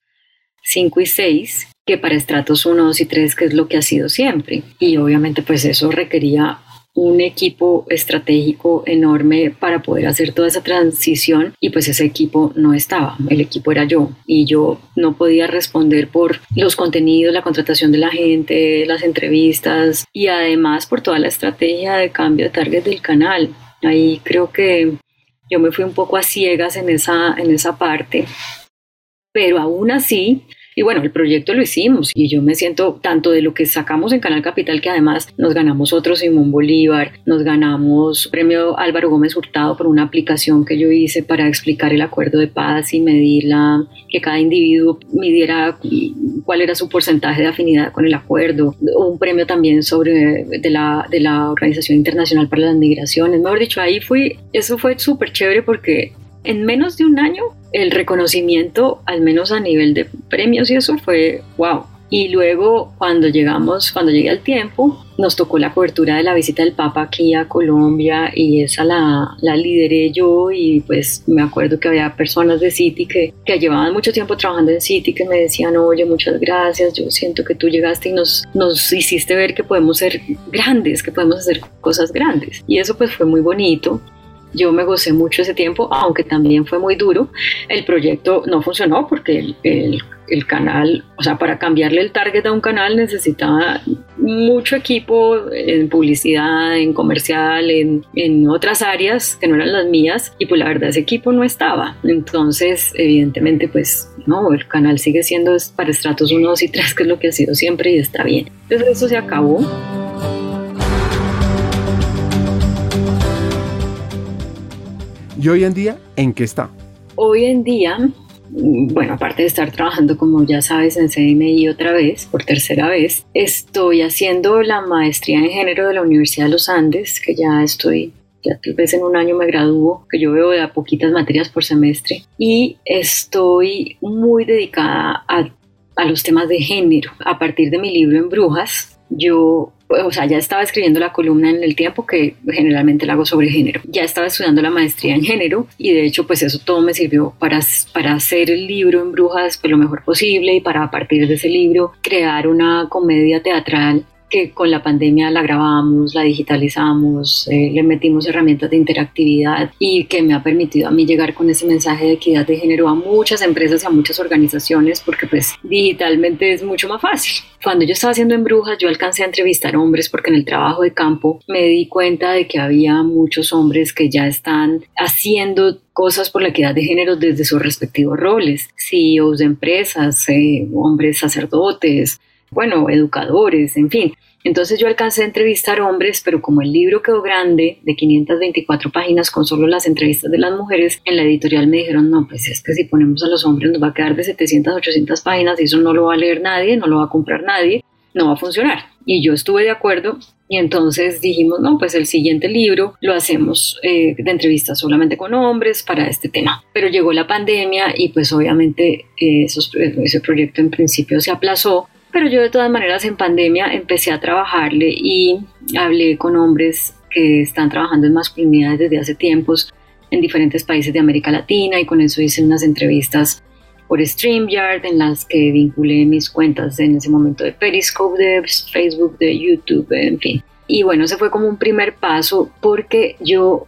5 y 6 que para estratos 1, 2 y 3, que es lo que ha sido siempre. Y obviamente pues eso requería un equipo estratégico enorme para poder hacer toda esa transición y pues ese equipo no estaba, el equipo era yo y yo no podía responder por los contenidos, la contratación de la gente, las entrevistas y además por toda la estrategia de cambio de target del canal. Ahí creo que yo me fui un poco a ciegas en esa, en esa parte, pero aún así y bueno, el proyecto lo hicimos y yo me siento tanto de lo que sacamos en Canal Capital, que además nos ganamos otro Simón Bolívar, nos ganamos premio Álvaro Gómez Hurtado por una aplicación que yo hice para explicar el acuerdo de paz y medirla, que cada individuo midiera cuál era su porcentaje de afinidad con el acuerdo. Un premio también sobre de la, de la Organización Internacional para las Migraciones. Mejor dicho, ahí fui, eso fue súper chévere porque en menos de un año el reconocimiento, al menos a nivel de premios y eso fue wow. Y luego cuando llegamos, cuando llegué al tiempo, nos tocó la cobertura de la visita del Papa aquí a Colombia y esa la, lideré yo y pues me acuerdo que había personas de City que, que llevaban mucho tiempo trabajando en City que me decían, oye, muchas gracias, yo siento que tú llegaste y nos, nos hiciste ver que podemos ser grandes, que podemos hacer cosas grandes. Y eso pues fue muy bonito. Yo me gocé mucho ese tiempo, aunque también fue muy duro. El proyecto no funcionó porque el, el, canal, o sea, para cambiarle el target a un canal necesitaba mucho equipo en publicidad, en comercial, en, en otras áreas que no eran las mías y pues la verdad ese equipo no estaba. Entonces, evidentemente, pues no, el canal sigue siendo para estratos 1, 2 y 3, que es lo que ha sido siempre y está bien. Entonces eso se acabó. ¿Y hoy en día en qué está? Hoy en día, bueno, aparte de estar trabajando, como ya sabes, en CMI otra vez, por tercera vez, estoy haciendo la maestría en género de la Universidad de los Andes, que ya estoy ya tal vez en un año me gradúo, que yo veo de a poquitas materias por semestre, y estoy muy dedicada a, los temas de género. A partir de mi libro En Brujas, yo o sea, ya estaba escribiendo la columna en el tiempo que generalmente la hago sobre género. Ya estaba estudiando la maestría en género y de hecho pues eso todo me sirvió para, para hacer el libro en Brujas pues, lo mejor posible y para a partir de ese libro crear una comedia teatral que con la pandemia la grabamos, la digitalizamos, eh, le metimos herramientas de interactividad y que me ha permitido a mí llegar con ese mensaje de equidad de género a muchas empresas y a muchas organizaciones porque pues digitalmente es mucho más fácil. Cuando yo estaba haciendo en Brujas yo alcancé a entrevistar hombres porque en el trabajo de campo me di cuenta de que había muchos hombres que ya están haciendo cosas por la equidad de género desde sus respectivos roles, CEOs de empresas, eh, hombres sacerdotes, bueno, educadores, en fin. Entonces yo alcancé a entrevistar hombres, pero como el libro quedó grande, de 524 páginas con solo las entrevistas de las mujeres, en la editorial me dijeron, no, pues es que si ponemos a los hombres nos va a quedar de 700 800 páginas y eso no lo va a leer nadie, no lo va a comprar nadie, no va a funcionar. Y yo estuve de acuerdo y entonces dijimos, no, pues el siguiente libro lo hacemos eh, de entrevistas solamente con hombres para este tema. Pero llegó la pandemia y pues obviamente eh, ese proyecto en principio se aplazó pero yo de todas maneras en pandemia empecé a trabajarle y hablé con hombres que están trabajando en masculinidades desde hace tiempos en diferentes países de América Latina y con eso hice unas entrevistas por StreamYard en las que vinculé mis cuentas en ese momento de Periscope, de Facebook, de YouTube, en fin. Y bueno, ese fue como un primer paso porque yo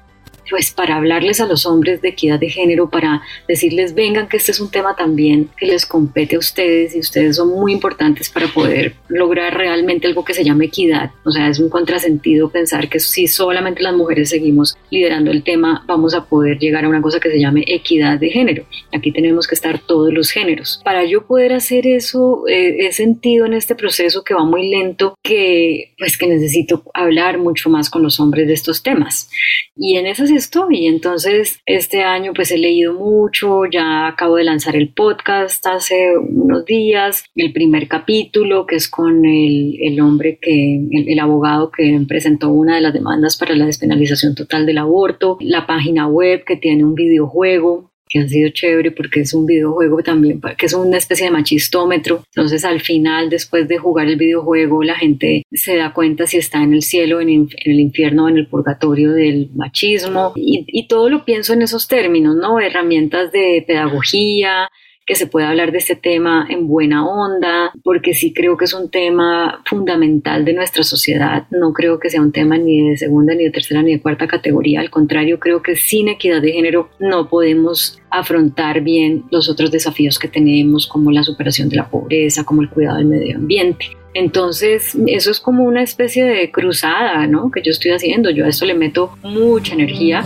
pues para hablarles a los hombres de equidad de género, para decirles, vengan, que este es un tema también que les compete a ustedes y ustedes son muy importantes para poder lograr realmente algo que se llama equidad. O sea, es un contrasentido pensar que si solamente las mujeres seguimos liderando el tema, vamos a poder llegar a una cosa que se llame equidad de género. Aquí tenemos que estar todos los géneros. Para yo poder hacer eso, eh, he sentido en este proceso que va muy lento, que pues que necesito hablar mucho más con los hombres de estos temas. Y en esas esto y entonces este año pues he leído mucho, ya acabo de lanzar el podcast hace unos días, el primer capítulo que es con el, el hombre que, el, el abogado que presentó una de las demandas para la despenalización total del aborto, la página web que tiene un videojuego que ha sido chévere porque es un videojuego también, que es una especie de machistómetro. Entonces al final, después de jugar el videojuego, la gente se da cuenta si está en el cielo, en, el infierno en el purgatorio del machismo. Y todo lo pienso en esos términos, ¿no? Herramientas de pedagogía, que se pueda hablar de este tema en buena onda, porque sí creo que es un tema fundamental de nuestra sociedad. No creo que sea un tema ni de segunda, ni de tercera, ni de cuarta categoría. Al contrario, creo que sin equidad de género no podemos afrontar bien los otros desafíos que tenemos, como la superación de la pobreza, como el cuidado del medio ambiente. Entonces, eso es como una especie de cruzada, ¿no? Que yo estoy haciendo. Yo a esto le meto mucha energía.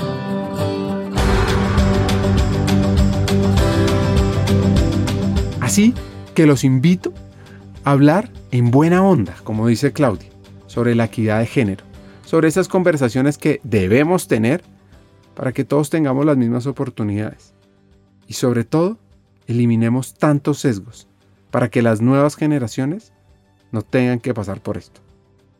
Así que los invito a hablar en buena onda, como dice Claudia, sobre la equidad de género, sobre esas conversaciones que debemos tener para que todos tengamos las mismas oportunidades. Y sobre todo, eliminemos tantos sesgos para que las nuevas generaciones no tengan que pasar por esto.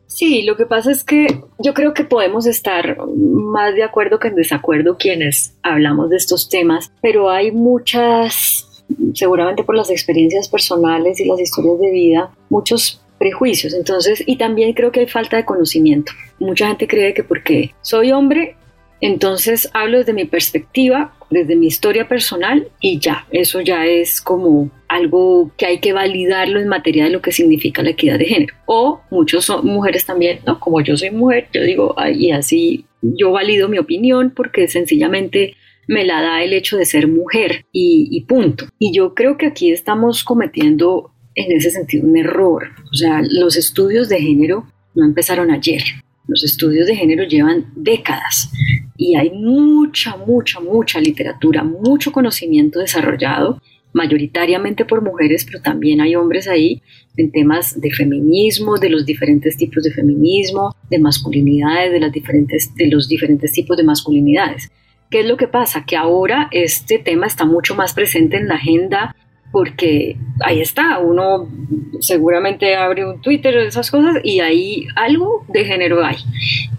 Sí, lo que pasa es que yo creo que podemos estar más de acuerdo que en desacuerdo quienes hablamos de estos temas, pero hay muchas seguramente por las experiencias personales y las historias de vida, muchos prejuicios. Entonces, y también creo que hay falta de conocimiento. Mucha gente cree que porque soy hombre, entonces hablo desde mi perspectiva, desde mi historia personal y ya, eso ya es como algo que hay que validarlo en materia de lo que significa la equidad de género. O muchos son mujeres también, ¿no? Como yo soy mujer, yo digo, y así yo valido mi opinión porque sencillamente me la da el hecho de ser mujer y, punto. Y yo creo que aquí estamos cometiendo en ese sentido un error. O sea, los estudios de género no empezaron ayer. Los estudios de género llevan décadas y hay mucha, mucha, mucha literatura, mucho conocimiento desarrollado, mayoritariamente por mujeres, pero también hay hombres ahí en temas de feminismo, de los diferentes tipos de feminismo, de masculinidades, de, las diferentes, de los diferentes tipos de masculinidades. ¿Qué es lo que pasa? Que ahora este tema está mucho más presente en la agenda porque ahí está, uno seguramente abre un Twitter esas cosas y ahí algo de género hay.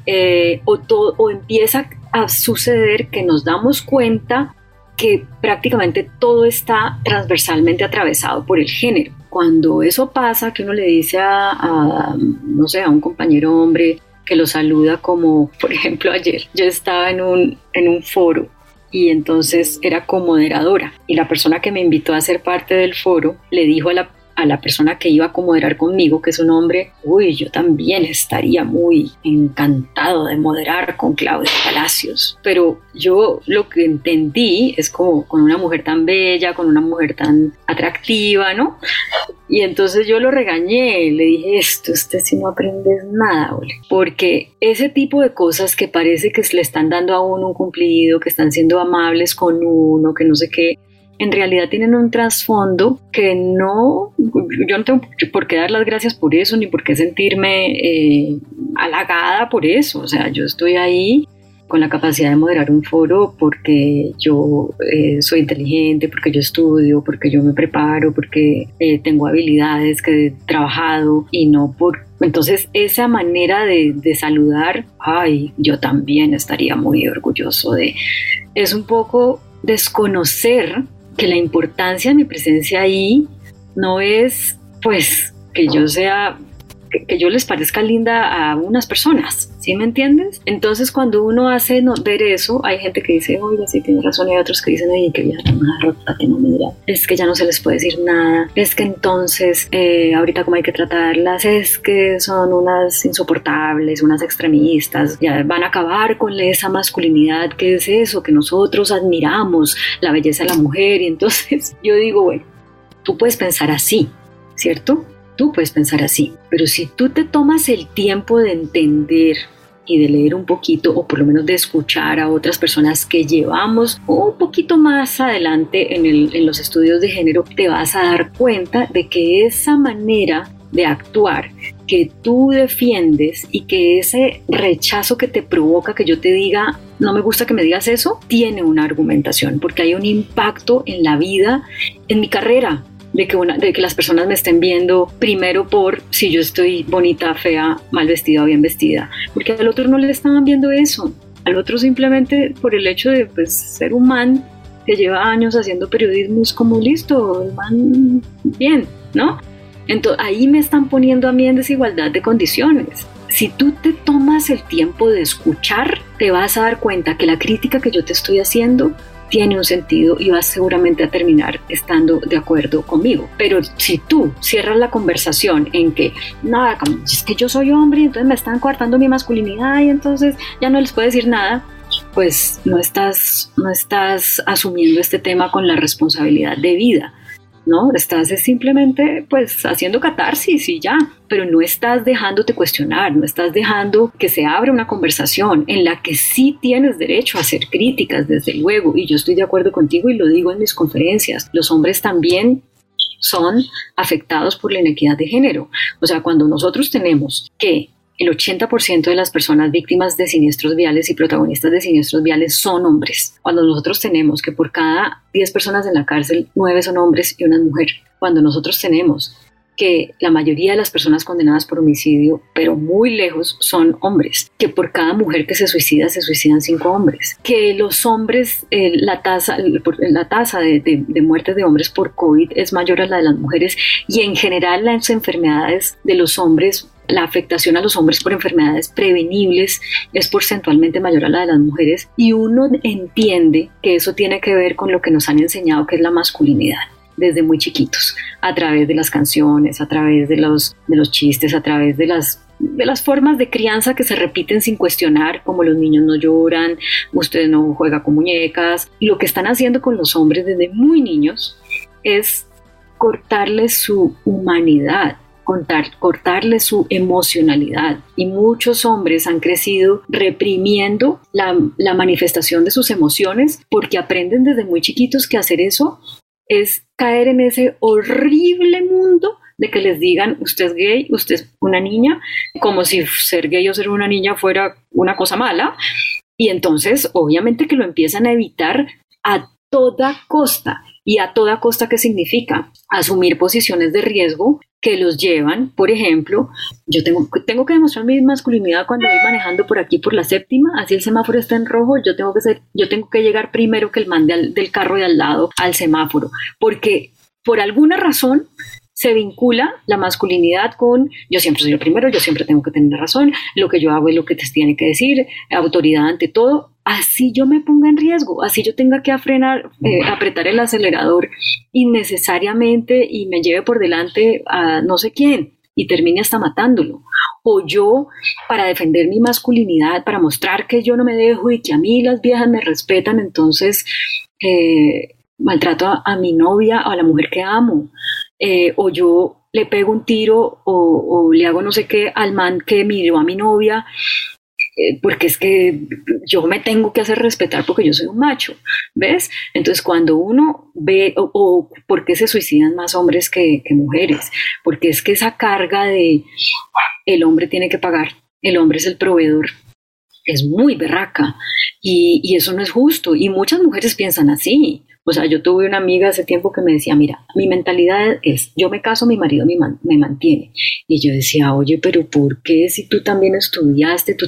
Eh, o, o empieza a suceder que nos damos cuenta que prácticamente todo está transversalmente atravesado por el género. Cuando eso pasa, que uno le dice a, a no sé, a un compañero hombre, que lo saluda como, por ejemplo, ayer. Yo estaba en un, en un foro y entonces era comoderadora y la persona que me invitó a ser parte del foro le dijo a la a la persona que iba a moderar conmigo, que es un hombre, uy, yo también estaría muy encantado de moderar con Claudia Palacios. Pero yo lo que entendí es como con una mujer tan bella, con una mujer tan atractiva, ¿no? Y entonces yo lo regañé, le dije, esto, usted si no aprendes nada, porque ese tipo de cosas que parece que le están dando a uno un cumplido, que están siendo amables con uno, que no sé qué, en realidad tienen un trasfondo que no, yo no tengo por qué dar las gracias por eso, ni por qué sentirme eh, halagada por eso. O sea, yo estoy ahí con la capacidad de moderar un foro porque yo eh, soy inteligente, porque yo estudio, porque yo me preparo, porque eh, tengo habilidades que he trabajado y no por... Entonces esa manera de, de saludar, ay, yo también estaría muy orgulloso de... Es un poco desconocer que la importancia de mi presencia ahí no es pues que yo sea que, yo les parezca linda a unas personas, ¿sí me entiendes? Entonces cuando uno hace ver eso, hay gente que dice, oiga, sí tiene razón, y hay otros que dicen, ay, que vieja tan rota, que no mira, es que ya no se les puede decir nada, es que entonces eh, ahorita como hay que tratarlas, es que son unas insoportables, unas extremistas, ya van a acabar con esa masculinidad que es eso, que nosotros admiramos, la belleza de la mujer, y entonces yo digo, bueno, tú puedes pensar así, ¿cierto? Tú puedes pensar así, pero si tú te tomas el tiempo de entender y de leer un poquito o por lo menos de escuchar a otras personas que llevamos un poquito más adelante en, los estudios de género, te vas a dar cuenta de que esa manera de actuar que tú defiendes y que ese rechazo que te provoca que yo te diga, no me gusta que me digas eso, tiene una argumentación, porque hay un impacto en la vida, en mi carrera, de que, una, de que las personas me estén viendo primero por si yo estoy bonita, fea, mal vestida o bien vestida, porque al otro no le estaban viendo eso, al otro simplemente por el hecho de pues, ser un man que lleva años haciendo periodismo es como listo, el bien, ¿no? Entonces ahí me están poniendo a mí en desigualdad de condiciones. Si tú te tomas el tiempo de escuchar, te vas a dar cuenta que la crítica que yo te estoy haciendo tiene un sentido y vas seguramente a terminar estando de acuerdo conmigo. Pero si tú cierras la conversación en que, nada, es que yo soy hombre, entonces me están coartando mi masculinidad y entonces ya no les puedo decir nada, pues no estás, no estás asumiendo este tema con la responsabilidad de vida. ¿No? Estás simplemente pues haciendo catarsis y ya, pero no estás dejándote cuestionar, no estás dejando que se abra una conversación en la que sí tienes derecho a hacer críticas, desde luego, y yo estoy de acuerdo contigo y lo digo en mis conferencias, los hombres también son afectados por la inequidad de género. O sea, cuando nosotros tenemos que el 80% de las personas víctimas de siniestros viales y protagonistas de siniestros viales son hombres. Cuando nosotros tenemos que por cada 10 personas en la cárcel, 9 son hombres y una mujer. Cuando nosotros tenemos que la mayoría de las personas condenadas por homicidio, pero muy lejos, son hombres. Que por cada mujer que se suicida, se suicidan cinco hombres. Que los hombres, eh, la tasa, la tasa de, de, de muertes de hombres por COVID es mayor a la de las mujeres. Y en general las enfermedades de los hombres la afectación a los hombres por enfermedades prevenibles es porcentualmente mayor a la de las mujeres y uno entiende que eso tiene que ver con lo que nos han enseñado que es la masculinidad desde muy chiquitos, a través de las canciones, a través de los, de los chistes, a través de las de las formas de crianza que se repiten sin cuestionar, como los niños no lloran, usted no juega con muñecas. Lo que están haciendo con los hombres desde muy niños es cortarles su humanidad, cortarle su emocionalidad. Y muchos hombres han crecido reprimiendo la, la manifestación de sus emociones porque aprenden desde muy chiquitos que hacer eso es caer en ese horrible mundo de que les digan usted es gay, usted es una niña, como si ser gay o ser una niña fuera una cosa mala. Y entonces, obviamente que lo empiezan a evitar a toda costa. ¿Y a toda costa qué significa? Asumir posiciones de riesgo que los llevan, por ejemplo, yo tengo, tengo que demostrar mi masculinidad cuando voy manejando por aquí por la séptima, así el semáforo está en rojo, yo tengo que ser, yo tengo que llegar primero que el man del carro de al lado al semáforo, porque por alguna razón se vincula la masculinidad con yo siempre soy el primero, yo siempre tengo que tener razón, lo que yo hago es lo que te tiene que decir, autoridad ante todo, así yo me ponga en riesgo, así yo tenga que frenar, eh, apretar el acelerador innecesariamente y me lleve por delante a no sé quién y termine hasta matándolo. O yo, para defender mi masculinidad, para mostrar que yo no me dejo y que a mí las viejas me respetan, entonces eh, maltrato a, mi novia o a la mujer que amo. Eh, o yo le pego un tiro o, le hago no sé qué al man que miró a mi novia, eh, porque es que yo me tengo que hacer respetar porque yo soy un macho, ¿ves? Entonces cuando uno ve, o, o por qué se suicidan más hombres que, mujeres, porque es que esa carga de el hombre tiene que pagar, el hombre es el proveedor, es muy berraca y, y, eso no es justo y muchas mujeres piensan así. O sea, yo tuve una amiga hace tiempo que me decía, mira, mi mentalidad es, yo me caso, mi marido me, me mantiene. Y yo decía, oye, pero ¿por qué si tú también estudiaste, tú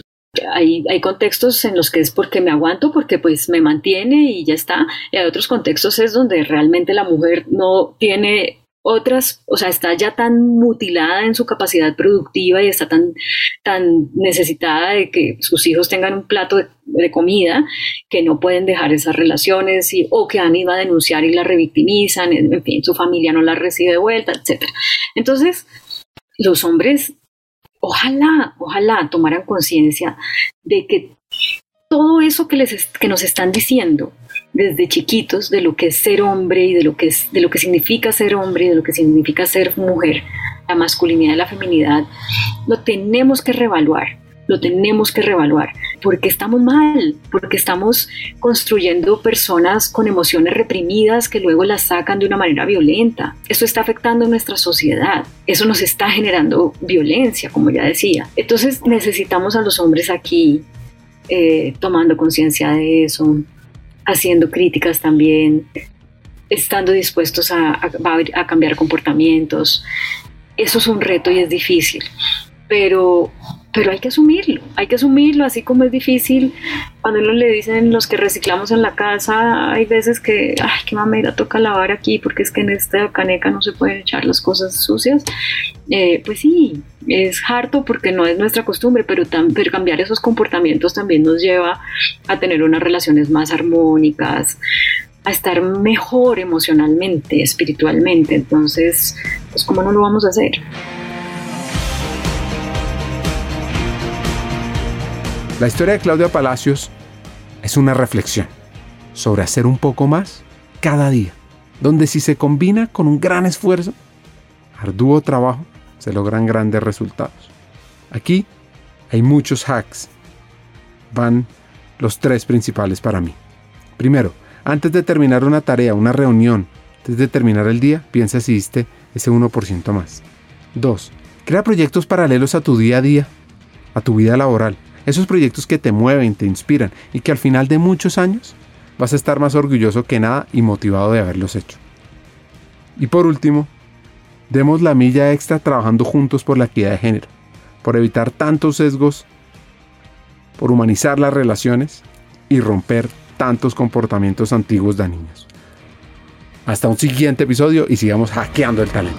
hay, hay, contextos en los que es porque me aguanto, porque pues me mantiene y ya está. Y hay otros contextos es donde realmente la mujer no tiene otras, o sea, está ya tan mutilada en su capacidad productiva y está tan, tan necesitada de que sus hijos tengan un plato de, comida que no pueden dejar esas relaciones y, o que han ido a denunciar y la revictimizan, en, fin, su familia no la recibe de vuelta, etc. Entonces, los hombres, ojalá, ojalá tomaran conciencia de que todo eso que, les, que nos están diciendo desde chiquitos de lo que es ser hombre y de lo que, es, de lo que significa ser hombre y de lo que significa ser mujer, la masculinidad y la feminidad, lo tenemos que reevaluar. lo tenemos que reevaluar, porque estamos mal, porque estamos construyendo personas con emociones reprimidas que luego las sacan de una manera violenta. Eso está afectando nuestra sociedad, eso nos está generando violencia, como ya decía. Entonces necesitamos a los hombres aquí eh, tomando conciencia de eso, haciendo críticas también, estando dispuestos a, cambiar comportamientos. Eso es un reto y es difícil, pero pero hay que asumirlo, hay que asumirlo, así como es difícil cuando uno le dicen los que reciclamos en la casa, hay veces que, ay, qué mamera, toca lavar aquí porque es que en esta caneca no se pueden echar las cosas sucias. Eh, pues sí, es harto porque no es nuestra costumbre, pero, pero cambiar esos comportamientos también nos lleva a tener unas relaciones más armónicas, a estar mejor emocionalmente, espiritualmente. Entonces, pues, ¿cómo no lo vamos a hacer? La historia de Claudia Palacios es una reflexión sobre hacer un poco más cada día, donde si se combina con un gran esfuerzo, arduo trabajo, se logran grandes resultados. Aquí hay muchos hacks. Van los tres principales para mí. Primero, antes de terminar una tarea, una reunión, antes de terminar el día, piensa si diste ese 1% más. Dos, Crea proyectos paralelos a tu día a día, a tu vida laboral. Esos proyectos que te mueven, te inspiran y que al final de muchos años vas a estar más orgulloso que nada y motivado de haberlos hecho. Y por último, demos la milla extra trabajando juntos por la equidad de género, por evitar tantos sesgos, por humanizar las relaciones y romper tantos comportamientos antiguos dañinos. Hasta un siguiente episodio y sigamos hackeando el talento.